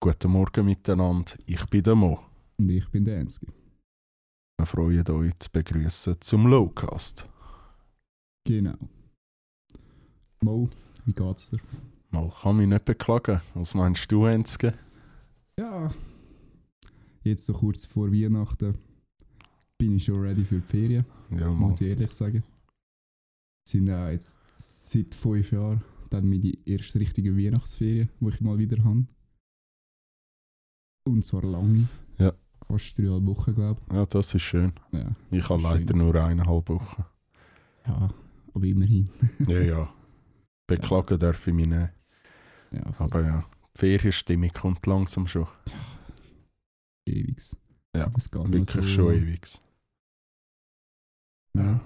Guten Morgen miteinander, ich bin der Mo. Und ich bin der Ensky. Wir freuen uns zu begrüßen zum Lowcast. Genau. Mo, wie geht's dir? Mal kann mich nicht beklagen. Was meinst du, Enzke? Ja, jetzt so kurz vor Weihnachten bin ich schon ready für die Ferien, Ja, muss ich ehrlich sagen. Sind ja jetzt seit fünf Jahren dann meine erste richtige Weihnachtsferien, die ich mal wieder habe. Und zwar lange. Ja. Fast dreieinhalb Wochen, glaube Ja, das ist schön. ich. Ja. Ich habe Schön. leider nur eineinhalb Wochen. ja, aber immerhin. Ja, ja. Beklagen darf ich mich nicht. Ja, Aber ja, die Ferienstimmung kommt langsam schon. ewigs. Ja, Das geht noch Wirklich so- schon ewig. Ja.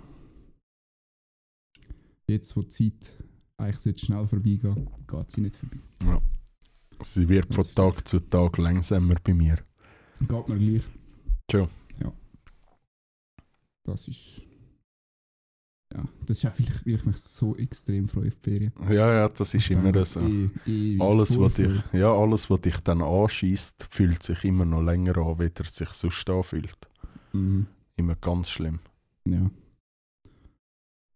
Jetzt, wo die Zeit eigentlich schnell vorbeigehen, geht sie nicht vorbei. Sie wird von Tag zu Tag langsamer bei mir. Geht mir gleich. Schon. Ja. Das ist. Ja, das ist auch vielleicht, weil ich mich so extrem freue auf die Ferien. Ja, ja, das ist immer Dann so. eh- ewig Alles, was dich, ja, alles, was dich dann anschießt, fühlt sich immer noch länger an, wie er sich sonst anfühlt. Mhm. Immer ganz schlimm. Ja.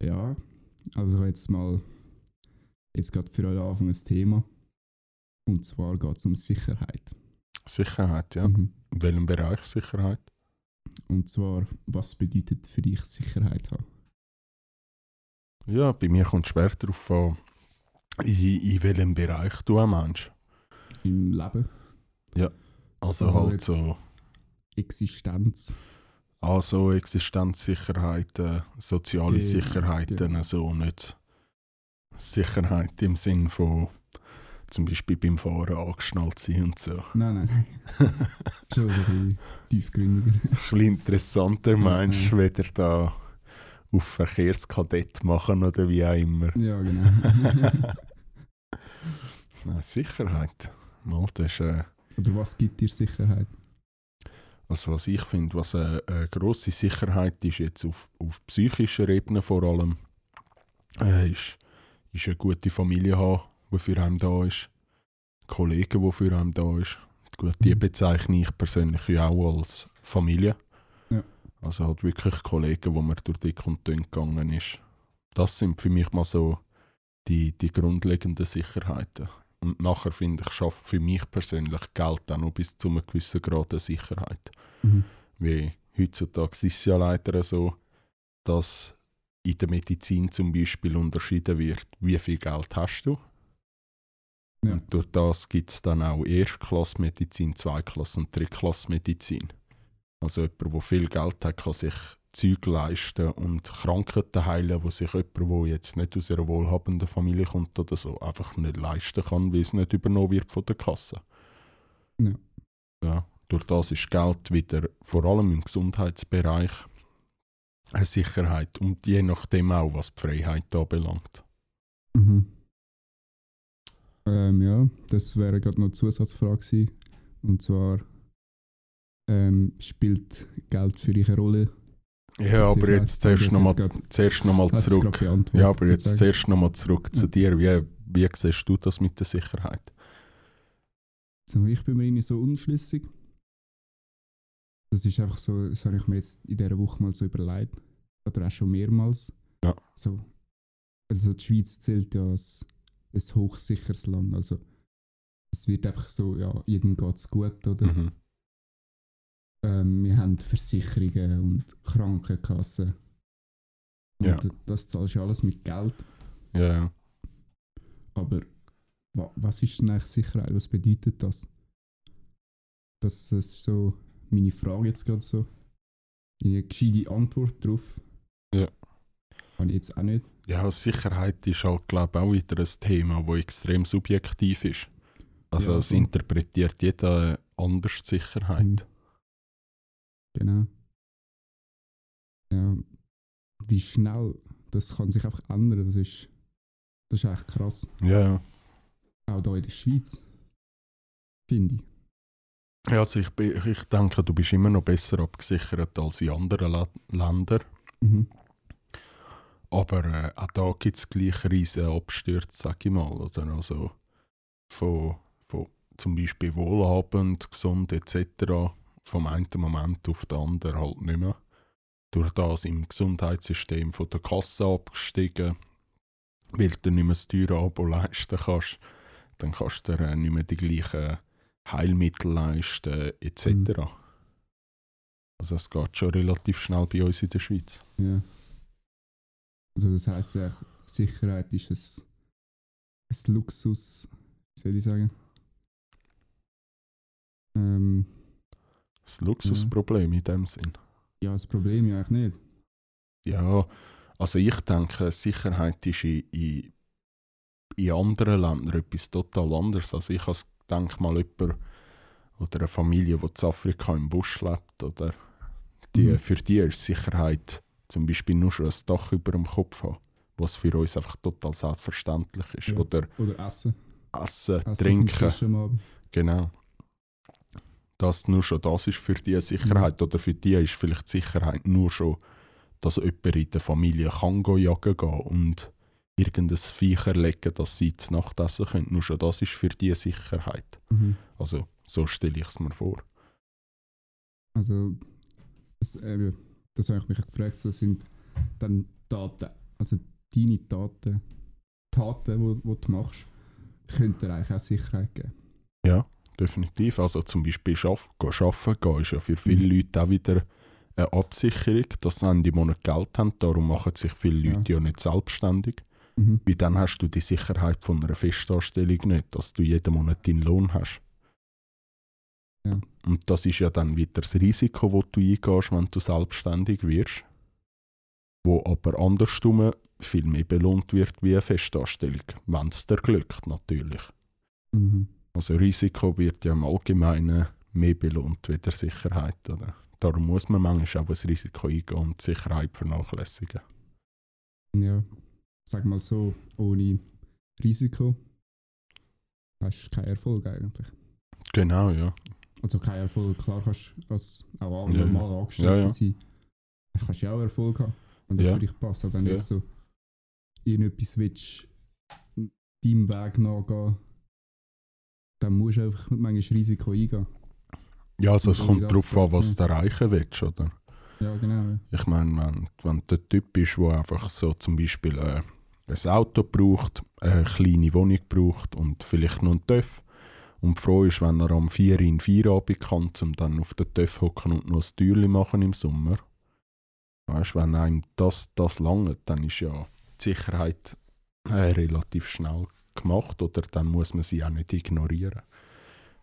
Ja, also jetzt mal. Jetzt gerade für euch Anfang ein Thema. Und zwar geht es um Sicherheit. Sicherheit, ja. Mhm. In welchem Bereich Sicherheit? Und zwar, was bedeutet für dich Sicherheit haben? Ja, bei mir kommt es schwer darauf an, in, in welchem Bereich du ein Mensch. Im Leben, Also, Also halt so, Existenz. also Existenzsicherheiten, soziale Genau, Sicherheiten, genau. so nicht Sicherheit im Sinn von zum Beispiel beim Fahren angeschnallt sein und so. Nein, nein. Schon ein bisschen tiefgründiger. Ein bisschen interessanter meinst du, weder da auf Verkehrskadett machen oder wie auch immer. Ja, genau. Nein, Sicherheit. Mal, das ist, äh, Oder was gibt dir Sicherheit? also was ich finde, was eine, eine grosse Sicherheit ist, jetzt auf, auf psychischer Ebene vor allem, äh, ist, ist eine gute Familie haben, die für einen da ist. Kollegen, die für einen da ist. Gut, die bezeichne ich persönlich ja auch als Familie. Ja. Also halt wirklich Kollegen, wo man durch dick und dünn gegangen ist. Das sind für mich mal so die, die grundlegenden Sicherheiten. Und nachher finde ich, schafft für mich persönlich Geld auch noch bis zu einem gewissen Grad eine Sicherheit. Mhm. Wie heutzutage ist es ja leider so, dass in der Medizin zum Beispiel unterschieden wird, wie viel Geld hast du. Ja. Und durch das gibt es dann auch Erstklassmedizin, Zweitklasse- und Drittklassmedizin. Also jemand, der viel Geld hat, kann sich Zeug leisten und Krankheiten heilen, wo sich jemand, der jetzt nicht aus einer wohlhabenden Familie kommt oder so, einfach nicht leisten kann, weil es nicht übernommen wird von der Kasse. Ja. Ja, durch das ist Geld wieder, vor allem im Gesundheitsbereich, eine Sicherheit und je nachdem auch, was die Freiheit anbelangt. Mhm. Ähm, ja, das wäre gerade noch eine Zusatzfrage gewesen. Und zwar, ähm, spielt Geld für dich eine Rolle? Ja, aber jetzt zuerst nochmal zuerst noch mal zurück. Ja, aber jetzt zuerst nochmal zurück zu dir. Wie, wie siehst du das mit der Sicherheit? Ich bin mir irgendwie so unschlüssig. Das ist einfach so, das habe ich mir jetzt in dieser Woche mal so überlegt. Oder auch schon mehrmals. Ja. So, also die Schweiz zählt ja als ein hochsicheres Land. Also es wird einfach so, ja, jedem geht es gut, oder? Mhm. Ähm, wir haben Versicherungen und Krankenkassen. Und Ja. das zahlst du alles mit Geld. Ja, ja. Aber wa was ist denn eigentlich Sicherheit? Was bedeutet das? Das ist so meine Frage jetzt gerade so. Eine gescheite Antwort drauf. Ja. Habe ich jetzt auch nicht. Ja, Sicherheit ist halt, glaube ich, auch wieder ein Thema, das extrem subjektiv ist. Also Ja, es voll. interpretiert jeder anders die Sicherheit. Mhm. Genau. Ja, wie schnell das kann sich einfach ändern, das ist, das ist echt krass. Ja. Auch hier in der Schweiz. Finde ich. Ja, also ich, ich denke, du bist immer noch besser abgesichert als in anderen La Ländern. Mhm. Aber äh, auch da gibt es gleich riesige Abstürze, sag ich mal. Oder? Also von, von zum Beispiel wohlhabend, gesund etc. vom einen Moment auf den anderen halt nicht mehr. Durch das im Gesundheitssystem von der Kasse abgestiegen, weil du nicht mehr das teure Abo leisten kannst. Dann kannst du dir äh, nicht mehr die gleichen Heilmittel leisten etc. Mhm. Also es geht schon relativ schnell bei uns in der Schweiz. Ja. Also das heisst ja, Sicherheit ist ein, ein Luxus, wie soll ich sagen? Ähm, Das Luxusproblem in dem Sinn. ja, das Problem ja eigentlich nicht. Ja, also ich denke, Sicherheit ist in, in, in anderen Ländern etwas total anderes. Also ich denke mal jemand oder eine Familie, die in Afrika im Busch lebt, oder die, Mhm. für die ist Sicherheit zum Beispiel nur schon ein Dach über dem Kopf haben, was für uns einfach total selbstverständlich ist. Ja. Oder Oder Essen. Essen, Essen Trinken, genau. Das nur schon das ist für die Sicherheit. Oder für die ist vielleicht die Sicherheit nur schon, dass jemand in der Familie kann go jagen gehen und irgendein Viech erlegen, dass sie zu Nacht essen können. Nur schon das ist für die Sicherheit. Mhm. Also so stelle ich es mir vor. Also, das, eben, das habe ich mich gefragt, so sind dann Daten, also deine Daten, Taten, die wo, wo du machst, könnten dir eigentlich auch Sicherheit geben. Ja, definitiv. Also zum Beispiel schaff, arbeiten gehen ist ja für viele Mhm. Leute auch wieder eine Absicherung, dass sie Ende Monat Geld haben. Darum machen sich viele Ja. Leute ja nicht selbstständig. Mhm. Weil dann hast du die Sicherheit von einer Festanstellung nicht, dass du jeden Monat deinen Lohn hast. Ja. Und das ist ja dann wieder das Risiko, das du eingehst, wenn du selbstständig wirst. Wo aber andersrum viel mehr belohnt wird wie eine Festanstellung, wenn es dir glückt natürlich. Mhm. Also Risiko wird ja im Allgemeinen mehr belohnt wie der Sicherheit. Oder? Darum muss man manchmal auch das Risiko eingehen und Sicherheit vernachlässigen. Ja, sag mal so, ohne Risiko hast du keinen Erfolg eigentlich. Genau, ja. Also kein Erfolg, klar kannst du als auch Ja, ja. normal Angestellter Ja, ja. sein, kannst du ja auch Erfolg haben, wenn das Ja. für dich passt. Aber wenn Ja. du jetzt so irgendetwas willst, deinem Weg nachgehen, dann musst du einfach manchmal Risiko eingehen. Ja, also es Und kommt darauf an, was du erreichen willst, oder? Ja, genau. Ich meine, wenn, wenn du der Typ bist, der einfach so zum Beispiel äh, ein Auto braucht, eine kleine Wohnung braucht und vielleicht noch einen TÜV und froh ist, wenn er am 4 in Feierabend kann, um dann auf den TÜV hocken und noch ein Türchen machen im Sommer. Weißt du, wenn einem das, das langt, dann ist ja die Sicherheit äh, relativ schnell gemacht oder dann muss man sie auch nicht ignorieren.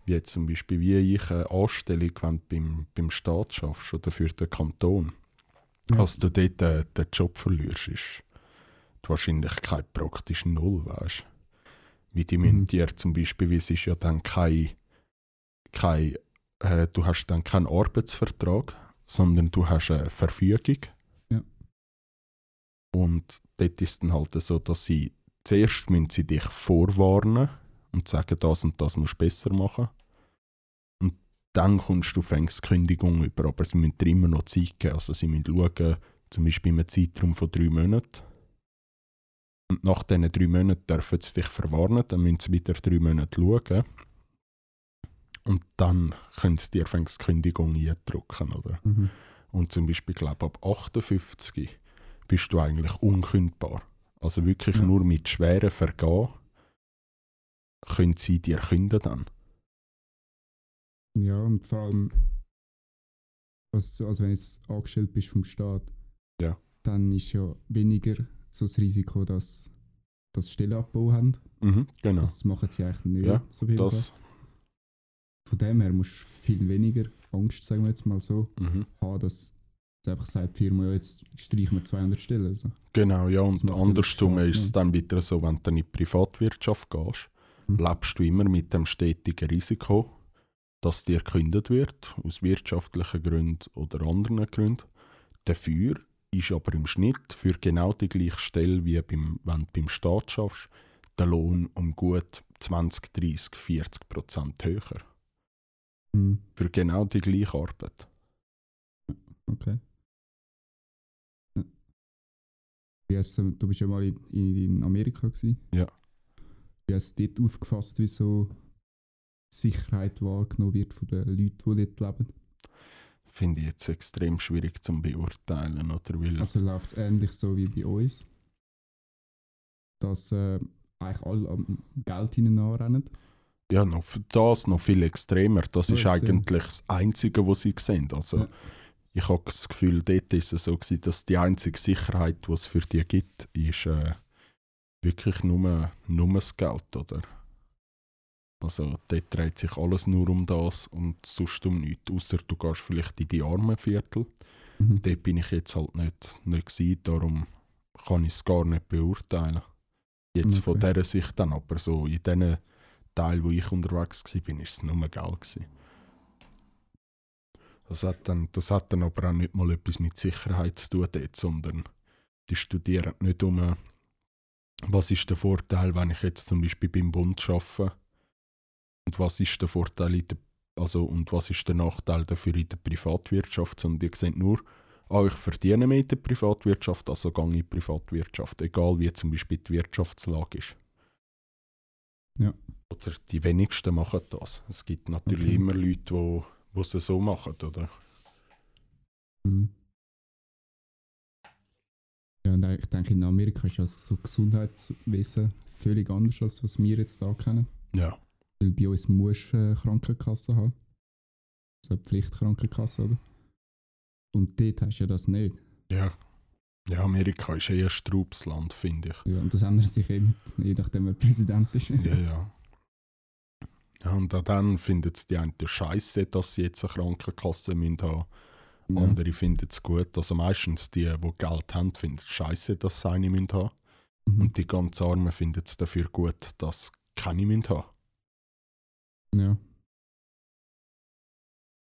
Wie jetzt zum Beispiel wie ich eine Anstellung, wenn du beim, beim Staat schaffst oder für den Kanton. Ja. Als du dort äh, den Job verlierst, ist die Wahrscheinlichkeit praktisch null, weißt Wie die müssen Mhm. zum Beispiel, wie es ist ja dann kein, kein äh, du hast dann keinen Arbeitsvertrag, sondern du hast eine Verfügung. Ja. Und dort ist es dann halt so, dass sie zuerst müssen sie dich vorwarnen und sagen, das und das musst du besser machen. Und dann kommst du fängst Kündigung über, aber sie müssen dir immer noch Zeit geben. Also sie müssen schauen, zum Beispiel in einem Zeitraum von drei Monaten. Und nach diesen drei Monaten dürfen sie dich verwarnen, dann müssen sie wieder drei Monate schauen. Und dann können sie dir die Kündigung eindrücken, oder? Mhm. Und zum Beispiel, glaube ab 58 bist du eigentlich unkündbar. Also wirklich Ja. nur mit schweren Vergehen können sie dir künden dann. Ja, und vor allem, also, also wenn du jetzt angestellt bist vom Staat, Ja. dann ist ja weniger so das Risiko, dass das Stellenabbau haben. Mhm, genau. Das machen sie eigentlich nicht Ja, so viel. Das, Von dem her musst du viel weniger Angst, sagen wir jetzt mal so, mhm. haben, dass sie einfach sagt, die Firma, ja, jetzt streichen wir 200 Stellen. Also. Genau, ja. Und andersrum ist es dann wieder so, wenn du in die Privatwirtschaft gehst, Mhm. lebst du immer mit dem stetigen Risiko, dass dir gekündigt wird, aus wirtschaftlichen Gründen oder anderen Gründen. Dafür ist aber im Schnitt für genau die gleiche Stelle wie beim, wenn du beim Staat schaffst, der Lohn um gut 20, 30, 40 Prozent höher. Mhm. Für genau die gleiche Arbeit. Okay. Wie du bist ja mal in, in Amerika gewesen. Ja. Wie hast du dort aufgefasst, wieso Sicherheit wahrgenommen wird von den Leuten, die dort leben. Finde ich jetzt extrem schwierig zu beurteilen. Oder? Weil, Also läuft es ähnlich so wie bei uns, dass äh, eigentlich alle am Geld hinein anrennen. ja, noch, für das noch viel extremer. Das Ja, ist eigentlich das Einzige, was sie sehen. Also, Ja. Ich habe das Gefühl, dort ist es so, gewesen, dass die einzige Sicherheit, die es für die gibt, ist äh, wirklich nur, nur das Geld. Oder? Also dort dreht sich alles nur um das und sonst um nichts. Außer du gehst vielleicht in die armen Viertel. Mhm. Dort bin ich jetzt halt nicht, nicht gewesen, darum kann ich es gar nicht beurteilen. Jetzt von Okay. dieser Sicht dann, aber so in dem Teil, wo ich unterwegs war, bin, ist es nur Geld. Gewesen. Das hat, dann, das hat dann aber auch nicht mal etwas mit Sicherheit zu tun dort, sondern die studieren nicht um, was ist der Vorteil, wenn ich jetzt zum Beispiel beim Bund arbeite und was ist der Vorteil in der, also, und was ist der Nachteil dafür in der Privatwirtschaft, sondern die sehen nur, ah, ich verdiene mehr in der Privatwirtschaft, also gehe in die Privatwirtschaft, egal wie zum Beispiel die Wirtschaftslage ist. Ja. Oder die wenigsten machen das. Es gibt natürlich Okay. immer Leute, die die es so machen, oder? Mhm. Ja, und ich denke, in Amerika ist also so Gesundheitswesen völlig anders, als was wir jetzt da kennen. Ja. Weil bei uns musst du äh, Krankenkasse haben. So eine Pflichtkrankenkasse, oder? Und dort hast du ja das nicht. Ja. Ja, Amerika ist eher ein Straubsland, finde ich. Ja, und das ändert sich eben, je nachdem, wer Präsident ist. Ja, ja. Ja, und dann findet es die einen scheiße, dass sie jetzt eine Krankenkasse müssen haben Ja. Andere finden es gut. Also meistens die, die Geld haben, finden es scheiße, dass sie eine müssen haben Mhm. Und die ganz Armen finden es dafür gut, dass sie keine müssen haben Ja.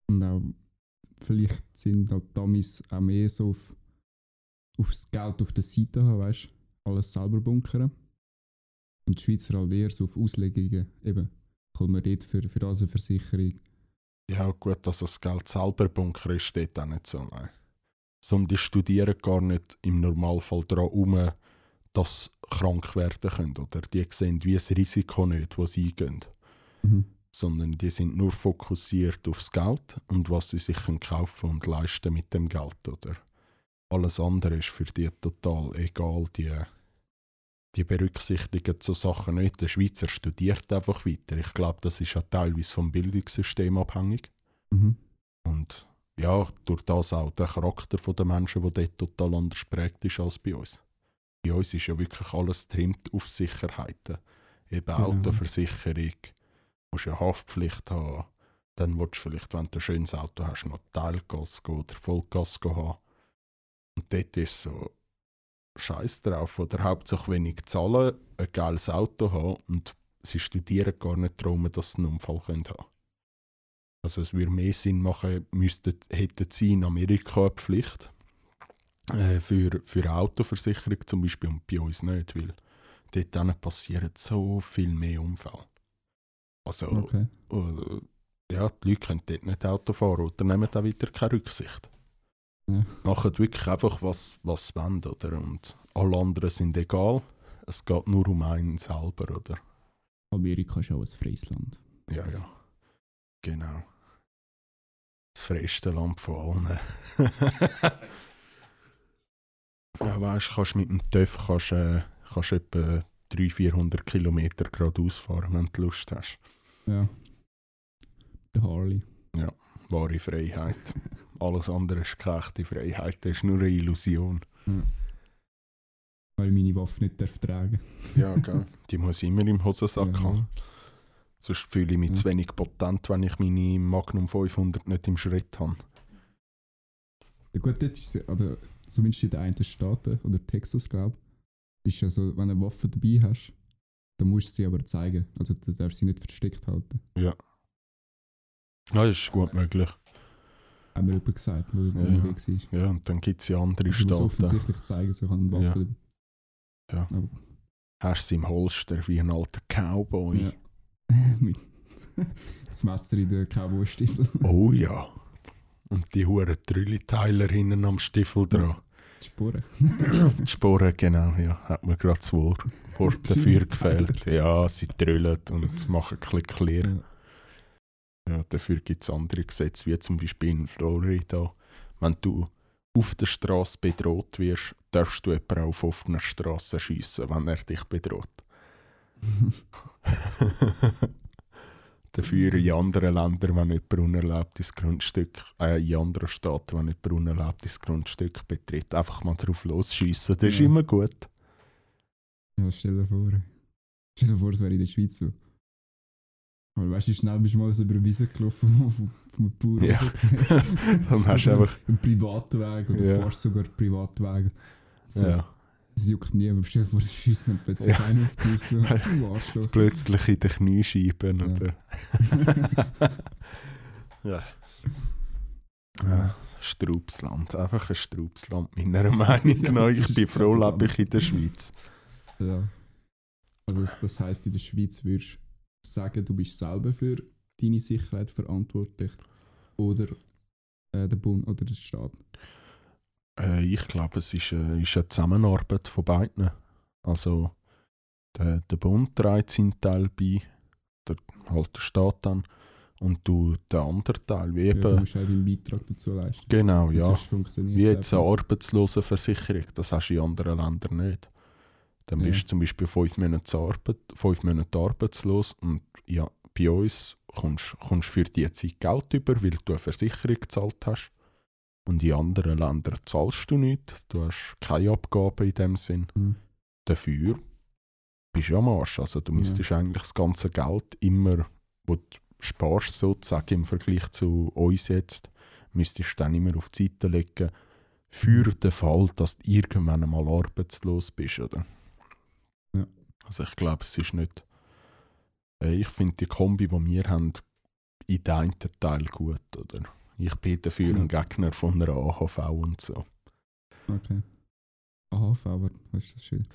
Und auch, vielleicht sind halt Dummies auch mehr so auf, auf das Geld auf der Seite haben, weißt du? Alles selber bunkern. Und die Schweizer halt eher so auf Auslegungen. Eben, kommt man dort für, für eine Versicherung. Ja, gut, dass das Geld selber bunkern ist, steht auch nicht so. Nein. Sondern die studieren gar nicht im Normalfall daran um, dass sie krank werden können. Oder die sehen wie das Risiko nicht, das sie eingehen. Mhm. Sondern die sind nur fokussiert aufs Geld und was sie sich können kaufen und leisten mit dem Geld. Oder? Alles andere ist für die total egal. Die, die berücksichtigen so Sachen nicht. Der Schweizer studiert einfach weiter. Ich glaube, das ist ja teilweise vom Bildungssystem abhängig. Mhm. Und ja, durch das auch der Charakter der Menschen, der dort total anders prägt ist als bei uns. Bei uns ist ja wirklich alles trimmt auf Sicherheiten. Eben Genau. Autoversicherung, musst ja Haftpflicht haben. Dann willst du vielleicht, wenn du ein schönes Auto hast, noch Teilgas oder Vollgas haben. Und dort ist so Scheiß drauf. Oder hauptsächlich wenig zahlen, ein geiles Auto haben und sie studieren gar nicht darum, dass sie einen Unfall haben können. Also es würde mehr Sinn machen, müssten, hätten sie in Amerika eine Pflicht äh, für, für eine Autoversicherung zum Beispiel und bei uns nicht, weil dort passieren so viel mehr Unfälle. Also Okay. äh, ja, die Leute können dort nicht Auto fahren oder nehmen da wieder keine Rücksicht. Ja. Machen wirklich einfach, was, was sie wollen, oder? Und alle anderen sind egal. Es geht nur um einen selber, oder? Amerika ist auch ein freies Land. Ja, ja. Genau. Das freiste Land von allen. ja, weißt du, kannst mit dem TÜV kannst, äh, kannst etwa 300, 400 Kilometer geradeaus fahren, wenn du Lust hast. Ja. Der Harley. Wahre Freiheit. Alles andere ist keine echte Freiheit, das ist nur eine Illusion. Ja. Weil ich meine Waffe nicht darf tragen Ja, gell. Die muss ich immer im Hosensack Ja. haben. Sonst fühle ich mich Ja. zu wenig potent, wenn ich meine Magnum 500 nicht im Schritt habe. Ja gut, dort ist aber zumindest in den einen Staaten, oder Texas, glaube ich, ist ja so, wenn du eine Waffe dabei hast, dann musst du sie aber zeigen. Also du darfst sie nicht versteckt halten. Ja, das ist gut möglich. Haben mir jemand gesagt, wo wo Ja, weg war. Ja, und dann gibt es ja andere Also, du musst Staaten. offensichtlich zeigen, so kann eine Waffe Ja. Ja. Hast du im Holster wie ein alter Cowboy. ja. Das Messer in den Cowboy-Stiefel. Oh ja. Und die huren Trülliteiler hinten am Stiefel dran. Die Sporen. Die Sporen, genau, ja. Hat mir gerade das Wort, Wort dafür gefällt. Ja, sie trüllen und machen Klick leer. Ja. dafür gibt es andere Gesetze, wie zum Beispiel in Florida. Wenn du auf der Straße bedroht wirst, darfst du jemanden auf offener Straße schiessen, wenn er dich bedroht. Dafür in anderen Ländern, wenn jemand unerlaubtes Grundstück, äh, in anderen Staaten, wenn jemand unerlaubtes Grundstück betritt, einfach mal drauf losschiessen, das ist Ja. immer gut. Ja, stell dir vor. Stell dir vor, es wäre in der Schweiz so. Aber weißt du, schnell bist du mal so über den Wiese gelaufen vom, vom Bauern? Ja. Dann hast du einfach, Einen privaten Weg oder Ja. fährst sogar Privatwege. So. ja, Es juckt niemand. Stell dir vor, es schießt dann plötzlich Ja. einer auf dich. So. Du Arschloch. plötzlich in den Kniescheiben, Ja. oder? ja. Ja, Straubsland, einfach ein Straubsland, meiner Meinung nach. Ich bin froh, lebe ich in der Schweiz. Ja. Also das, das heisst, in der Schweiz würdest du sagen, du bist selber für deine Sicherheit verantwortlich oder äh, der Bund oder der Staat. Äh, ich glaube, es ist, äh, ist eine Zusammenarbeit von beiden. Also, der, der Bund trägt seinen Teil bei, der, halt der Staat dann, und du den anderen Teil, wie Ja, du eben, musst auch deinen Beitrag dazu leisten. genau, Und ja. Wie jetzt eine Arbeitslosenversicherung, das hast du in anderen Ländern nicht. Dann Ja. bist du zum Beispiel fünf Monate, Arbeit, fünf Monate arbeitslos und ja, bei uns kommst du für diese Zeit Geld über, weil du eine Versicherung gezahlt hast. Und in anderen Ländern zahlst du nichts, du hast keine Abgaben in dem Sinn. Mhm. Dafür bist du am Arsch. Also du Ja. müsstest eigentlich das ganze Geld immer, wo du sparst sozusagen im Vergleich zu uns jetzt, müsstest du dann immer auf die Seite legen, für den Fall, dass du irgendwann einmal arbeitslos bist, oder? Ja. Also ich glaube, es ist nicht... Äh, Ich finde die Kombi, die wir haben, in den einen Teil gut, oder? Ich bin dafür Ja. ein Gegner von einer AHV und so. Okay. AHV, aber ist das schön?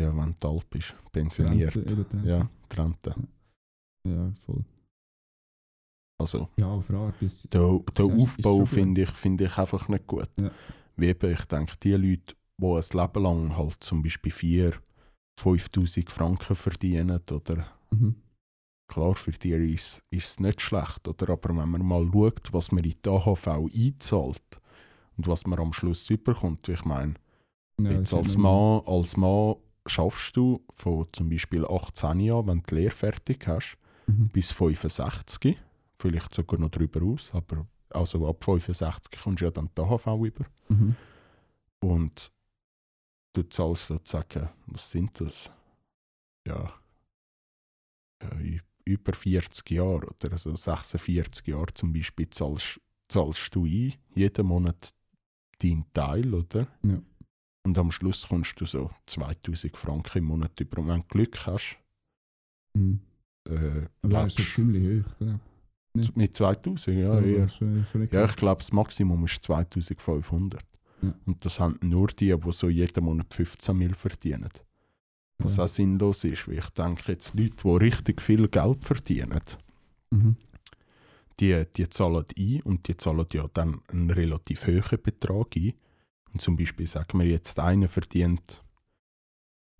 Ja, wenn du alt bist, pensioniert. Rente, eben die Rente. Ja, die Rente. Ja, voll. Also, Ja, auf eine Art ist der, der ist- Aufbau finde ich, find ich einfach nicht gut. Ja. Wie eben, ich denke, die Leute, die ein Leben lang halt zum Beispiel 4 5000 Franken verdienen, oder mhm. Klar, für die ist, ist es nicht schlecht, oder? aber wenn man mal schaut, was man in die AHV einzahlt und was man am Schluss überkommt, ich meine, ja, Jetzt als Mann, als Mann schaffst du von zum Beispiel 18 Jahren, wenn du die Lehre fertig hast, Mhm. bis 65, vielleicht sogar noch darüber aus, aber also ab 65 kommst du ja dann die AHV über. Mhm. Und du zahlst sozusagen, was sind das? Ja, ja ü- über 40 Jahre oder also 46 Jahre zum Beispiel zahlst, zahlst du ein, jeden Monat deinen Teil, oder? Ja. Und am Schluss kommst du so 2000 Franken im Monat über. Und wenn du Glück hast, Mhm. äh, Aber ist ziemlich hoch, glaube mit 2000, ja, Ja, Ja, ich glaube, das Maximum ist 2500. Ja. Und das haben nur die, die so jeden Monat 15 Mil verdienen. Was Ja. auch sinnlos ist, weil ich denke, jetzt Leute, die richtig viel Geld verdienen, Mhm. die, die zahlen ein und die zahlen ja dann einen relativ hohen Betrag ein. Und zum Beispiel sagen wir jetzt, einer verdient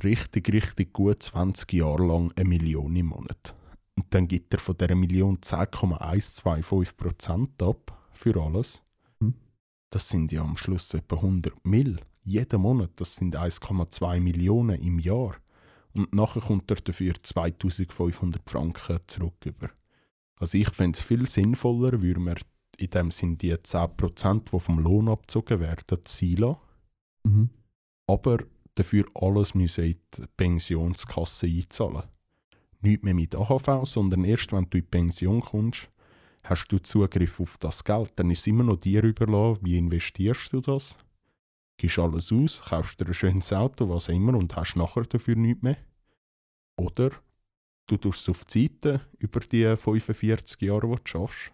richtig, richtig gut 20 Jahre lang eine Million im Monat. Und dann gibt er von dieser Million 10,125% ab für alles. Mhm. Das sind ja am Schluss etwa 100 Mill. Jeden Monat, das sind 1,2 Millionen im Jahr. Und nachher kommt er dafür 2500 Franken zurück über. Also ich fände es viel sinnvoller, würde man in dem Sinn die 10%, die vom Lohn abgezogen werden, sein lassen. Mhm. Aber dafür alles müssen in die Pensionskasse einzahlen. Nicht mehr mit AHV, sondern erst wenn du in die Pension kommst, hast du Zugriff auf das Geld. Dann ist es immer noch dir überlassen, wie investierst du das. Gibst alles aus, kaufst dir ein schönes Auto, was immer, und hast nachher dafür nichts mehr. Oder du tust es auf die Seite über die 45 Jahre, die du schaffst.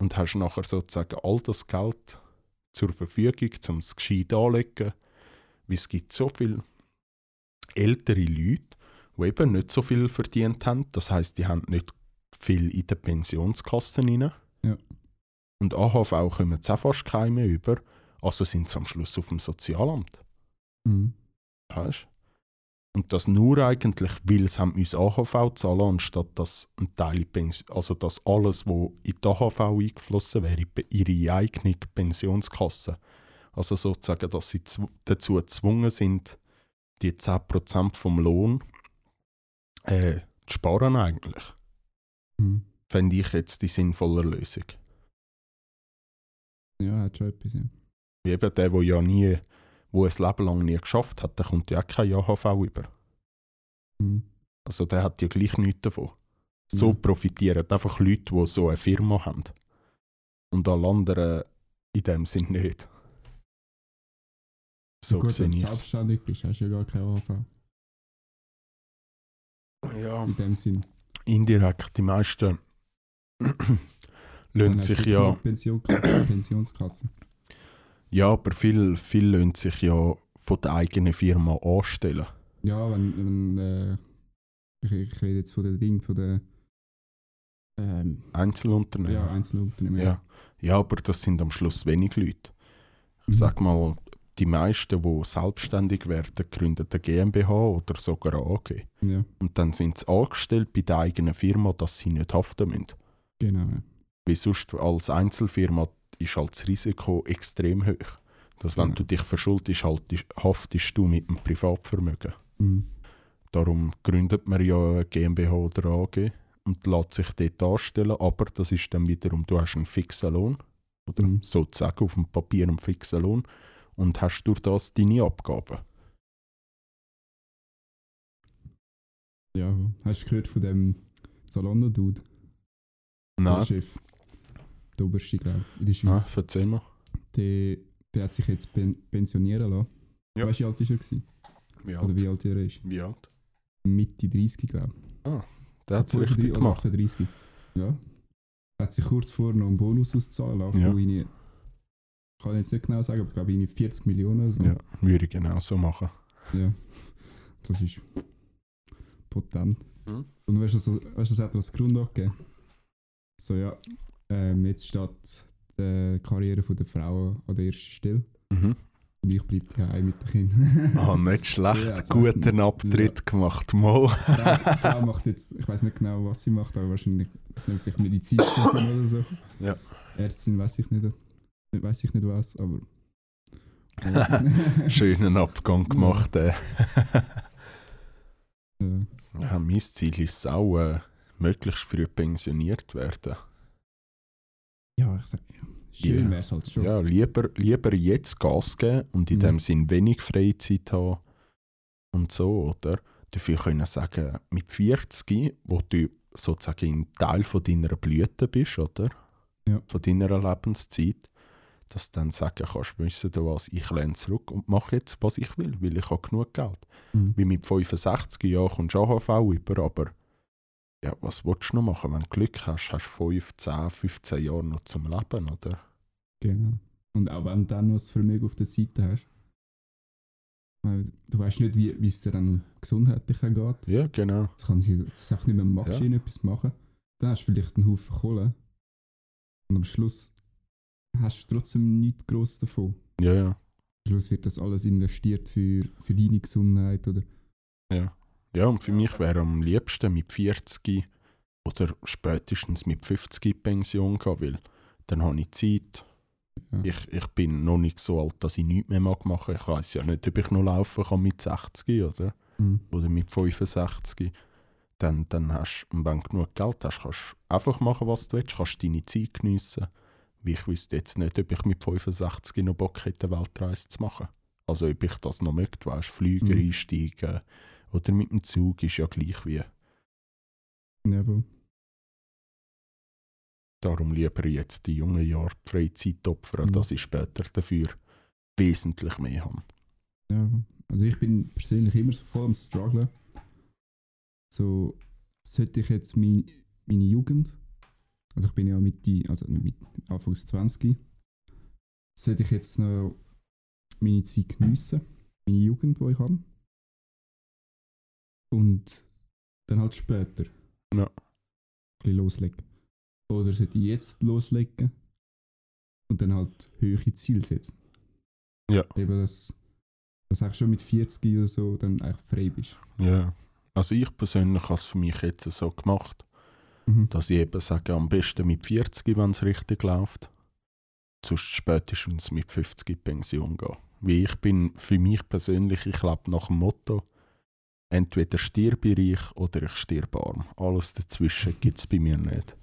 Und hast nachher sozusagen all das Geld zur Verfügung, um es gescheit anzulegen. Weil es gibt so viele ältere Leute, die eben nicht so viel verdient haben. Das heißt, die haben nicht viel in den Pensionskassen rein. Ja. Und AHV kommen sie auch fast keine über. Also sind sie am Schluss auf dem Sozialamt. Mhm. Weißt? Und das nur eigentlich, weil sie haben müssen AHV zahlen anstatt dass ein Teil also dass alles, was in die AHV eingeflossen wäre, in ihre eigene Pensionskasse. Also sozusagen, dass sie dazu gezwungen sind, die 10% vom Lohn äh, zu sparen eigentlich. Mhm. Fände ich jetzt die sinnvolle Lösung. Ja, hat schon etwas, ja. Wie eben der, der ja nie, wo ein Leben lang nie geschafft hat, der kommt ja auch kein AHV über. Mhm. Also der hat ja gleich nichts davon. So Ja. profitieren einfach Leute, die so eine Firma haben. Und alle anderen in dem Sinn nicht. So Gut, sehe wenn du es. selbstständig bist, hast du ja gar keine AHV. Ja, In dem Sinn. indirekt. Die meisten hast sich ja. keine Pensionskasse. Pensionskasse. Ja, aber viel, viel löhnen sich ja von der eigenen Firma anstellen. Ja, wenn, wenn äh, ich, ich rede jetzt von den Dingen, von den ähm, Einzelunternehmen. ja, Einzelunternehmen. Ja. ja, aber das sind am Schluss wenig Leute. Mhm. Ich sag mal, die meisten, die selbstständig werden, gründen eine GmbH oder sogar eine AG. Ja, Und dann sind sie angestellt bei der eigenen Firma, dass sie nicht haften müssen. genau. Ja. Weil sonst als Einzelfirma ist halt das Risiko extrem hoch. Dass wenn Ja. du dich verschuldest, haltest, haftest du mit dem Privatvermögen. Mhm. Darum gründet man ja eine GmbH oder AG und lässt sich dort anstellen, aber das ist dann wiederum, du hast einen fixen Lohn, oder Mhm. sozusagen auf dem Papier einen fixen Lohn und hast durch das deine Abgaben. ja, hast du gehört von dem Zalando-Dude? Der Nein, Chef. Der oberste, glaube ich, in der nein, Schweiz. erzähl mal. Der, der hat sich jetzt pen pensionieren lassen. Ja. Weißt du, wie alt ist er? Gewesen? Wie Oder alt? wie alt er ist? Wie alt? Mitte 30, glaube ich. Der hat es Oder richtig oder gemacht. 38. Ja. Hat sich kurz vor noch einen Bonus auszahlen lassen, Ja. irgendwie, ich kann jetzt nicht genau sagen, aber ich glaube irgendwie 40 Millionen oder so. Ja, würde ich genau so machen. Ja. Das ist potent. Mhm. Und weißt du, so, weißt du, das hat was Grund angegeben. So, ja, ähm, jetzt steht die Karriere von der Frau an der ersten Stelle. Mhm. Und ich bleibe daheim mit den Kindern. Ah, nicht schlecht. Ja, Guten Abtritt gemacht. Mal. Die Frau, macht jetzt, ich weiß nicht genau, was sie macht, aber wahrscheinlich vielleicht Medizinerin oder so. Ja. Ärztin weiß ich nicht, weiß ich nicht was, aber. Schönen Abgang gemacht. Äh. ja. Ja, mein Ziel ist es auch, äh, möglichst früh pensioniert werden. Ja, ich sag, ja. schön Ja. wäre es halt schon. Ja, lieber, lieber jetzt Gas geben und in Mhm. dem Sinn wenig Freizeit haben und so, oder? Dafür können sagen, mit 40, wo du sozusagen ein Teil von deiner Blüte bist, oder? Ja. Von deiner Lebenszeit, dass du dann sagen kannst, wissen du was, ich lehne zurück und mache jetzt, was ich will, weil ich habe genug Geld. Mhm. Wie mit 65 Jahren kommst du AHV über, aber ja, was willst du noch machen? Wenn du Glück hast, hast du 5, 10, 15 Jahre noch zum Leben, oder? Genau. Und auch wenn du dann noch das Vermögen auf der Seite hast, weil du weißt nicht, wie wie es dir dann gesundheitlich geht. Ja, genau. Das kann sie das auch nicht mehr Maschine etwas machen. Dann hast du vielleicht einen Haufen Kohle. Und am Schluss hast du trotzdem nichts gross davon. Ja, ja. Am Schluss wird das alles investiert für, für deine Gesundheit oder Ja. Ja, und für mich wäre am liebsten mit 40 oder spätestens mit 50 in Pension gehen, weil dann habe ich Zeit. ja. Ich, ich bin noch nicht so alt, dass ich nichts mehr mag machen. Ich weiß ja nicht, ob ich noch laufen kann mit 60 oder, Mhm. oder mit 65. Dann, dann hast und wenn du genug Geld hast, kannst du einfach machen, was du willst, kannst deine Zeit geniessen. Wie ich wüsste jetzt nicht, ob ich mit 65 noch Bock hätte, eine Weltreise zu machen. Also ob ich das noch möchte, weißt Flüger Mhm. einsteigen oder mit dem Zug ist ja gleich wie. Ja, wohl. Darum lieber jetzt die jungen Jahre die Freizeit opfern, Mhm. dass ich später dafür wesentlich mehr habe. Ja, also ich bin persönlich immer so voll am strugglen. So, sollte ich jetzt meine, meine Jugend, also ich bin ja Mitte, also mit Anfangs 20, sollte ich jetzt noch meine Zeit geniessen, meine Jugend, die ich habe. Und dann halt später. Ja. Ein bisschen loslegen. Oder sollte ich jetzt loslegen und dann halt höhere Ziele setzen. Ja. Eben das, dass dass du eigentlich schon mit 40 oder so dann eigentlich frei bist. Ja. Also ich persönlich habe es für mich jetzt so gemacht, Mhm. dass ich eben sage, am besten mit 40, wenn es richtig läuft. Sonst spätestens mit 50 in Pension gehen. Wie ich bin, für mich persönlich, ich lebe nach dem Motto, entweder stirbe ich oder ich stirbe arm. Alles dazwischen gibt es bei mir nicht.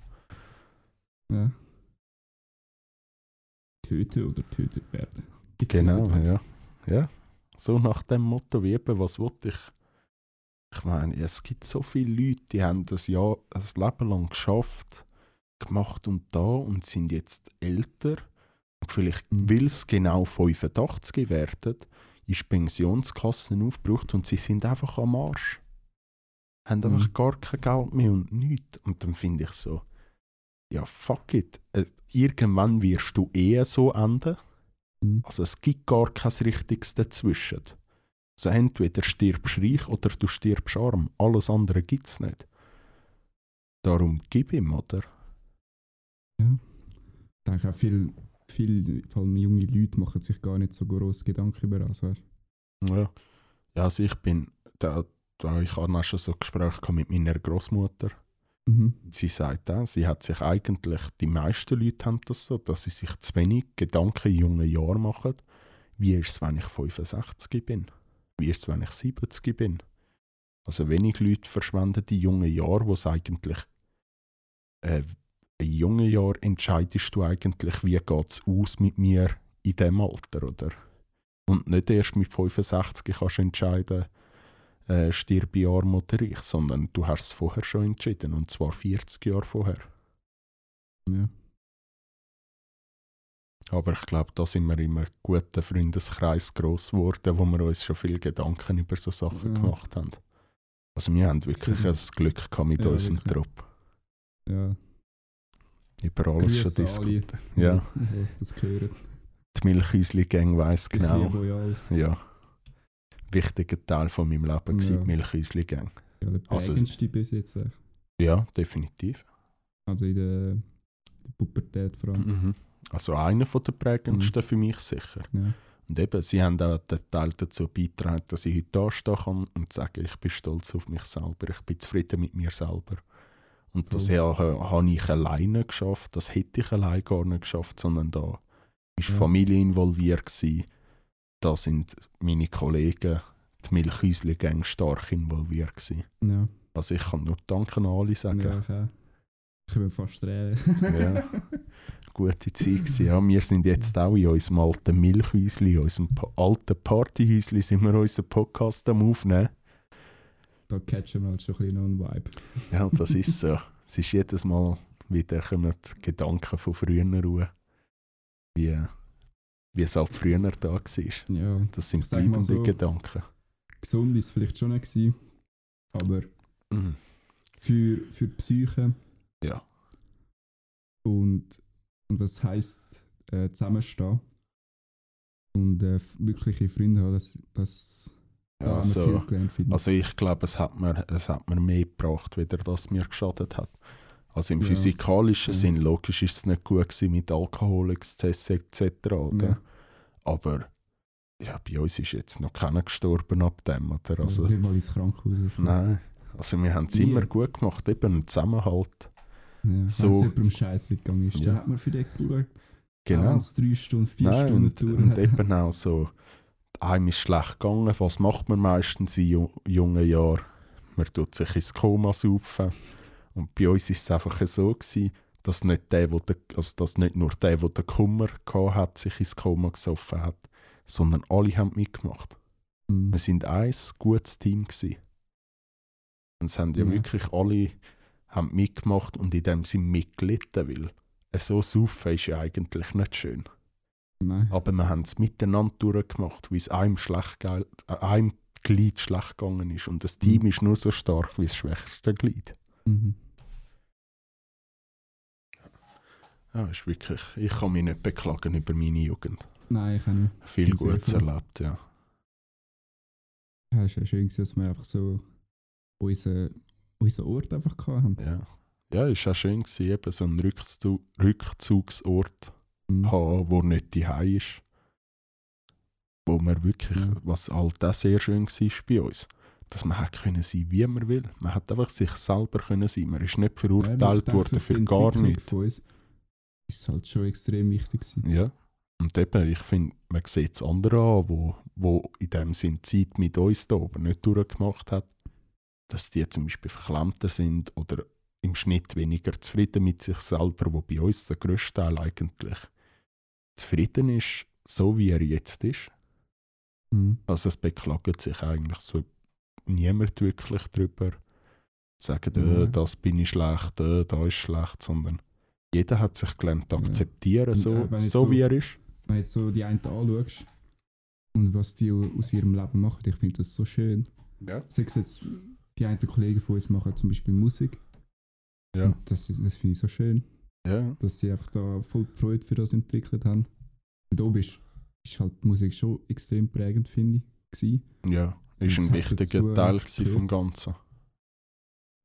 Ja. Töten oder tötet werden. Getötet Genau, werden. ja. ja. So nach dem Motto, wie eben, was wollte ich? Ich meine, es gibt so viele Leute, die haben das Jahr, ein Leben lang geschafft, gemacht und da und sind jetzt älter. Und vielleicht, Mhm. weil es genau 85 werden, ist die Pensionskasse aufgebraucht und sie sind einfach am Arsch. Haben Mhm. einfach gar kein Geld mehr und nichts. Und dann finde ich so, ja, fuck it. Äh, Irgendwann wirst du eh so enden. Mhm. Also es gibt gar kein Richtiges dazwischen. Also entweder stirbst du reich oder du stirbst arm. Alles andere gibt es nicht. Darum gib ihm, oder? Ich denke auch viel, viel, vor allem junge Leute machen sich gar nicht so groß Gedanken über das. Weißt? Ja. ja also ich bin, da, da ich habe auch schon so Gespräche mit meiner Großmutter. Mhm. Sie sagt auch, sie hat sich eigentlich, die meisten Leute haben das so, dass sie sich zu wenig Gedanken in jungen Jahren machen. Wie ist es, wenn ich 65 bin? Wie ist es, wenn ich 70 bin? Also wenig Leute verschwenden die jungen Jahre, wo es eigentlich äh, jungen Jahren entscheidest du eigentlich, wie geht es aus mit mir in dem Alter, oder? Und nicht erst mit 65 kannst du entscheiden, äh, stirb ich arm oder ich, sondern du hast es vorher schon entschieden, und zwar 40 Jahre vorher. Ja. Aber ich glaube, da sind wir in einem guten Freundeskreis gross geworden, wo wir uns schon viele Gedanken über so Sachen Ja. gemacht haben. Also wir haben wirklich Mhm. ein Glück gehabt mit Ja, unserem wirklich. Trupp. ja. Über alles schon diskutiert. Ja, das hören. die Milchhäusli-Gang weiss genau. Genau. Ja. Wichtiger Teil von meinem Leben war Ja. die Milchhäusli-Gang. Ja, der Also- prägendste bis jetzt. äh. Ja, definitiv. Also in der, Pubertät vor allem. Mhm. Also einer von der prägendsten für mich sicher. Ja. Und eben, sie haben auch den Teil dazu beigetragen, dass ich heute da stehen kann und sage, ich bin stolz auf mich selber, ich bin zufrieden mit mir selber. Und das ja, ha- habe ich alleine geschafft, das hätte ich alleine gar nicht geschafft, sondern da war Ja. Familie involviert, gewesen. da sind meine Kollegen, die Milchhäusli-Gang stark involviert. Gewesen. Ja. Also ich kann nur Danke an alle sagen. Ja, ich auch. Ich bin fast tränen. Ja. Gute Zeit gewesen. Ja, wir sind jetzt auch in unserem alten Milchhäusli, in unserem alten Partyhäusli, sind wir unseren Podcast am Aufnehmen. Da catchen wir halt schon ein bisschen noch einen Vibe. Ja, das ist so. es ist jedes Mal wieder kommen die Gedanken von früher ruhen. Wie, wie es halt früher da war. Ja. Das sind bleibende so. Gedanken. Gesund ist es vielleicht schon nicht gewesen, aber Mhm. für, für die Psyche Ja. und, und was heisst äh, zusammenstehen und äh, wirkliche Freunde haben, das, das da also, viel gelernt, also ich glaube, es hat mir, es hat mir mehr gebracht, wieder das mir geschadet hat. Also im Ja. physikalischen Ja. Sinn, logisch ist es nicht gut gewesen mit Alkohol, Exzesse etc. Oder? Ja. Aber ja, bei uns ist jetzt noch keiner gestorben ab dem. Oder? Also, nicht mal ins Krankenhaus. nein, also wir haben es immer gut gemacht, eben einen Zusammenhalt. Ja, So- Wenn es jemandem scheiße gegangen ist, Ja. dann hat man für den geschaut. Auch Genau. es drei Stunden, vier Nein, Stunden und, und eben auch so, einem ist schlecht gegangen. Was macht man meistens in ju jungen Jahren? Man tut sich ins Koma saufen. Und bei uns ist es einfach so gewesen, dass nicht, der, wo der, also dass nicht nur der, der den Kummer gehabt hat, sich ins Koma gesoffen hat, sondern alle haben mitgemacht. Mhm. Wir sind ein gutes Team gewesen. Und es haben ja, Ja. wirklich alle haben mitgemacht und in dem sind mitgelitten, weil so saufen ist ja eigentlich nicht schön. Nein. Aber wir haben es miteinander durchgemacht, wie es einem, schlecht äh, einem Glied schlecht gegangen ist. Und das Team Mhm. ist nur so stark wie das schwächste Glied. Mhm. Ja, ist wirklich, ich kann mich nicht beklagen über meine Jugend. Nein, ich nicht. Viel Gutes erlebt, ja. Ja, es war schön, dass wir einfach so unseren, unseren Ort einfach hatten. Ja, ja ist auch schön eben so einen Rückzu Rückzugsort Mhm. haben, wo nicht die ist. Wo wir wirklich, Ja. was halt auch sehr schön war bei uns, dass man hat können sein, wie man will. Man hat einfach sich selber können sein. Man ist nicht Ja, aber ich verurteilt denke, worden für gar nichts. Ist halt schon extrem wichtig gewesen. Ja. Und eben, ich finde, man sieht es andere an, wo, wo in dem Sinn Zeit mit uns da oben nicht durchgemacht hat, dass die zum Beispiel verklemmter sind oder im Schnitt weniger zufrieden mit sich selber, wo bei uns der grösste Teil eigentlich zufrieden ist, so wie er jetzt ist. Mhm. Also es beklagt sich eigentlich so niemand wirklich drüber. Sagen, äh, Mhm. das bin ich schlecht, äh, da ist schlecht, sondern jeder hat sich gelernt zu Ja. akzeptieren, Und, so, äh, so so- wie er ist. Wenn du jetzt so die einen anschaust und was die aus ihrem Leben machen, ich finde das so schön. Ja. Sei es jetzt, die einen Kollegen von uns machen zum Beispiel Musik. Ja. Und das, das finde ich so schön, Ja, dass sie einfach da voll die Freude für das entwickelt haben. Und oben ist, ist halt die Musik schon extrem prägend, finde ich. Gewesen. ja. Ist ein wichtiger Teil vom Ganzen.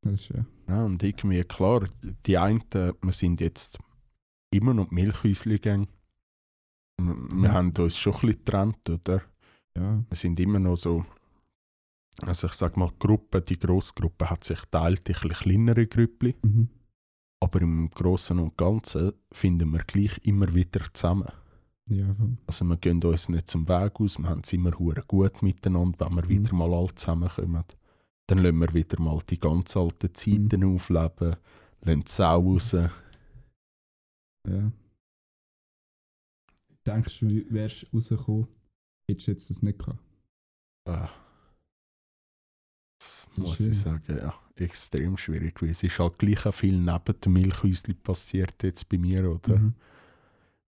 Das ist ja. Ja, und irgendwie, klar, die einen, wir sind jetzt immer noch Milchhäuschen-Gang. Wir Mhm. haben uns schon ein bisschen getrennt, oder? ja. Wir sind immer noch so, also ich sag mal, die Gruppe, die Grossgruppe hat sich teilt in ein bisschen kleinere Grüppli. Mhm. Aber im Großen und Ganzen finden wir gleich immer wieder zusammen. Ja. Also wir gehen uns nicht zum Weg aus, wir haben es immer gut miteinander, wenn wir Mhm. wieder mal alle zusammenkommen. Dann lassen wir wieder mal die ganz alten Zeiten Mhm. aufleben, lassen die Sau raus. ja. Denkst du, wärst du rausgekommen, hättest du jetzt das nicht gehabt? Ah. Das muss ich sagen, ja, extrem schwierig. Weil es ist halt gleich auch viel neben dem Milchhäusli passiert jetzt bei mir, oder? Mhm.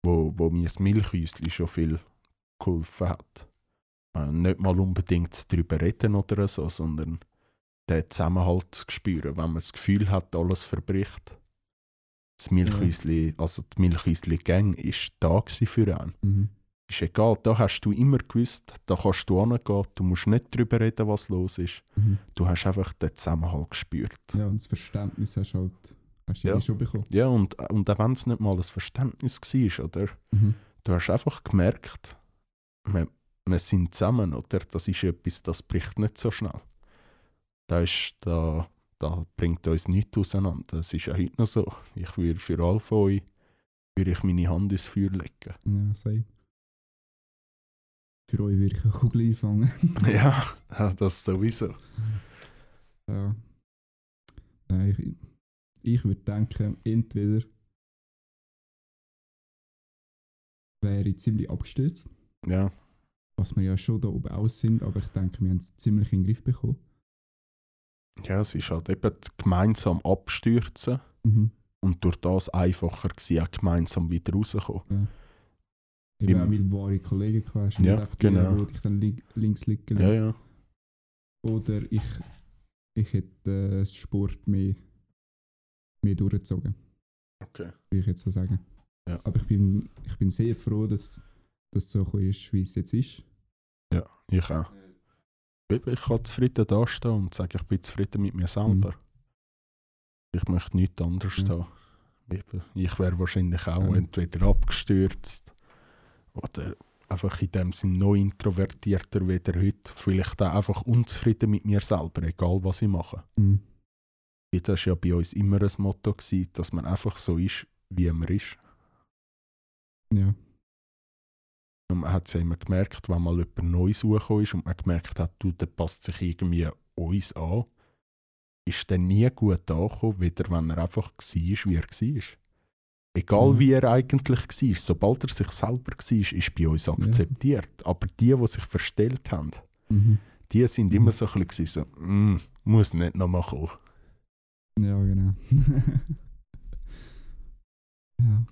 Wo, wo mir das Milchhäusli schon viel geholfen hat. Äh, nicht mal unbedingt darüber reden oder so, sondern den Zusammenhalt zu spüren, wenn man das Gefühl hat, alles verbricht. Das Milchhäusli, also die Milchhäusli-Gang ist da gewesen für einen. Mhm. Ist egal, da hast du immer gewusst, da kannst du hingehen, du musst nicht darüber reden, was los ist. Mhm. Du hast einfach den Zusammenhalt gespürt. Ja, und das Verständnis hast du halt hast du Ja. schon bekommen. Ja, und, und auch wenn es nicht mal ein Verständnis war, oder? Mhm. Du hast einfach gemerkt, wir, wir sind zusammen, oder? Das ist etwas, das bricht nicht so schnell. Da, ist, da, da bringt uns nichts auseinander. Das ist ja heute noch so. Ich würde für alle von euch würde ich meine Hand ins Feuer legen. Ja, sei. Für euch würde ich eine Kugel einfangen. ja, das sowieso. ja. Nein, ich, ich würde denken, entweder wäre ich ziemlich abgestürzt, Ja, was wir ja schon da oben aus sind, aber ich denke, wir haben es ziemlich in den Griff bekommen. ja es ist halt eben gemeinsam abstürzen Mhm. und durch das einfacher gewesen, auch gemeinsam wieder rauskommen. Eben auch weil wahre Kollegen hast, Ja, genau. die dich dann li links liegen Ja, lassen. ja. Oder ich, ich hätte äh, Sport mehr, mehr durchgezogen, Okay. würde ich jetzt so sagen. Ja. Aber ich bin, ich bin sehr froh, dass das so ist, wie es jetzt ist. Ja, ich auch. Ich kann zufrieden dastehen und sagen, ich bin zufrieden mit mir selber. Ich möchte nichts anderes Mhm. Ja. haben. Eben, Ich wäre wahrscheinlich auch Ja. entweder abgestürzt oder einfach in dem Sinn noch introvertierter wie der heute. Vielleicht auch einfach unzufrieden mit mir selber, egal was ich mache. Mhm. Das war ja bei uns immer ein Motto, gewesen, dass man einfach so ist, wie man ist. Ja. Und man hat es ja immer gemerkt, wenn mal jemand Neues suchen ist und man gemerkt hat, du, der passt sich irgendwie uns an, ist dann nie gut angekommen, wieder wenn er einfach war, wie er war. Egal Mhm. wie er eigentlich war, sobald er sich selber war, ist bei uns akzeptiert. Aber die, die sich verstellt haben, Mhm. die sind immer so ein bisschen so, «Mm, muss nicht nochmal kommen. Ja, genau. ja.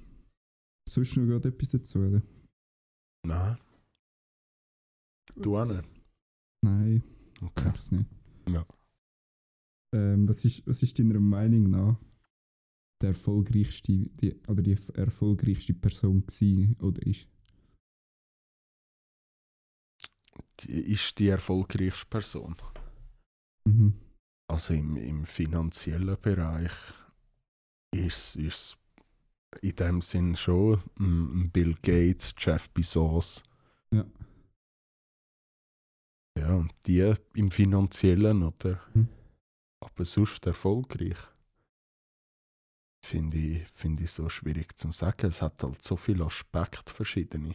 Sonst noch gerade etwas dazu, oder? Nein. Du auch nicht? Nein, Okay. es nicht. Ja. Ähm, was, ist, was ist deiner Meinung nach der erfolgreichste, die, oder die erfolgreichste Person gewesen oder ist? Die ist die erfolgreichste Person. Mhm. Also im, im finanziellen Bereich ist es in dem Sinn schon Bill Gates, Jeff Bezos. Ja. Ja, und die im Finanziellen oder Mhm. aber sonst erfolgreich. Finde ich, finde ich so schwierig zu sagen. Es hat halt so viele Aspekte, verschiedene.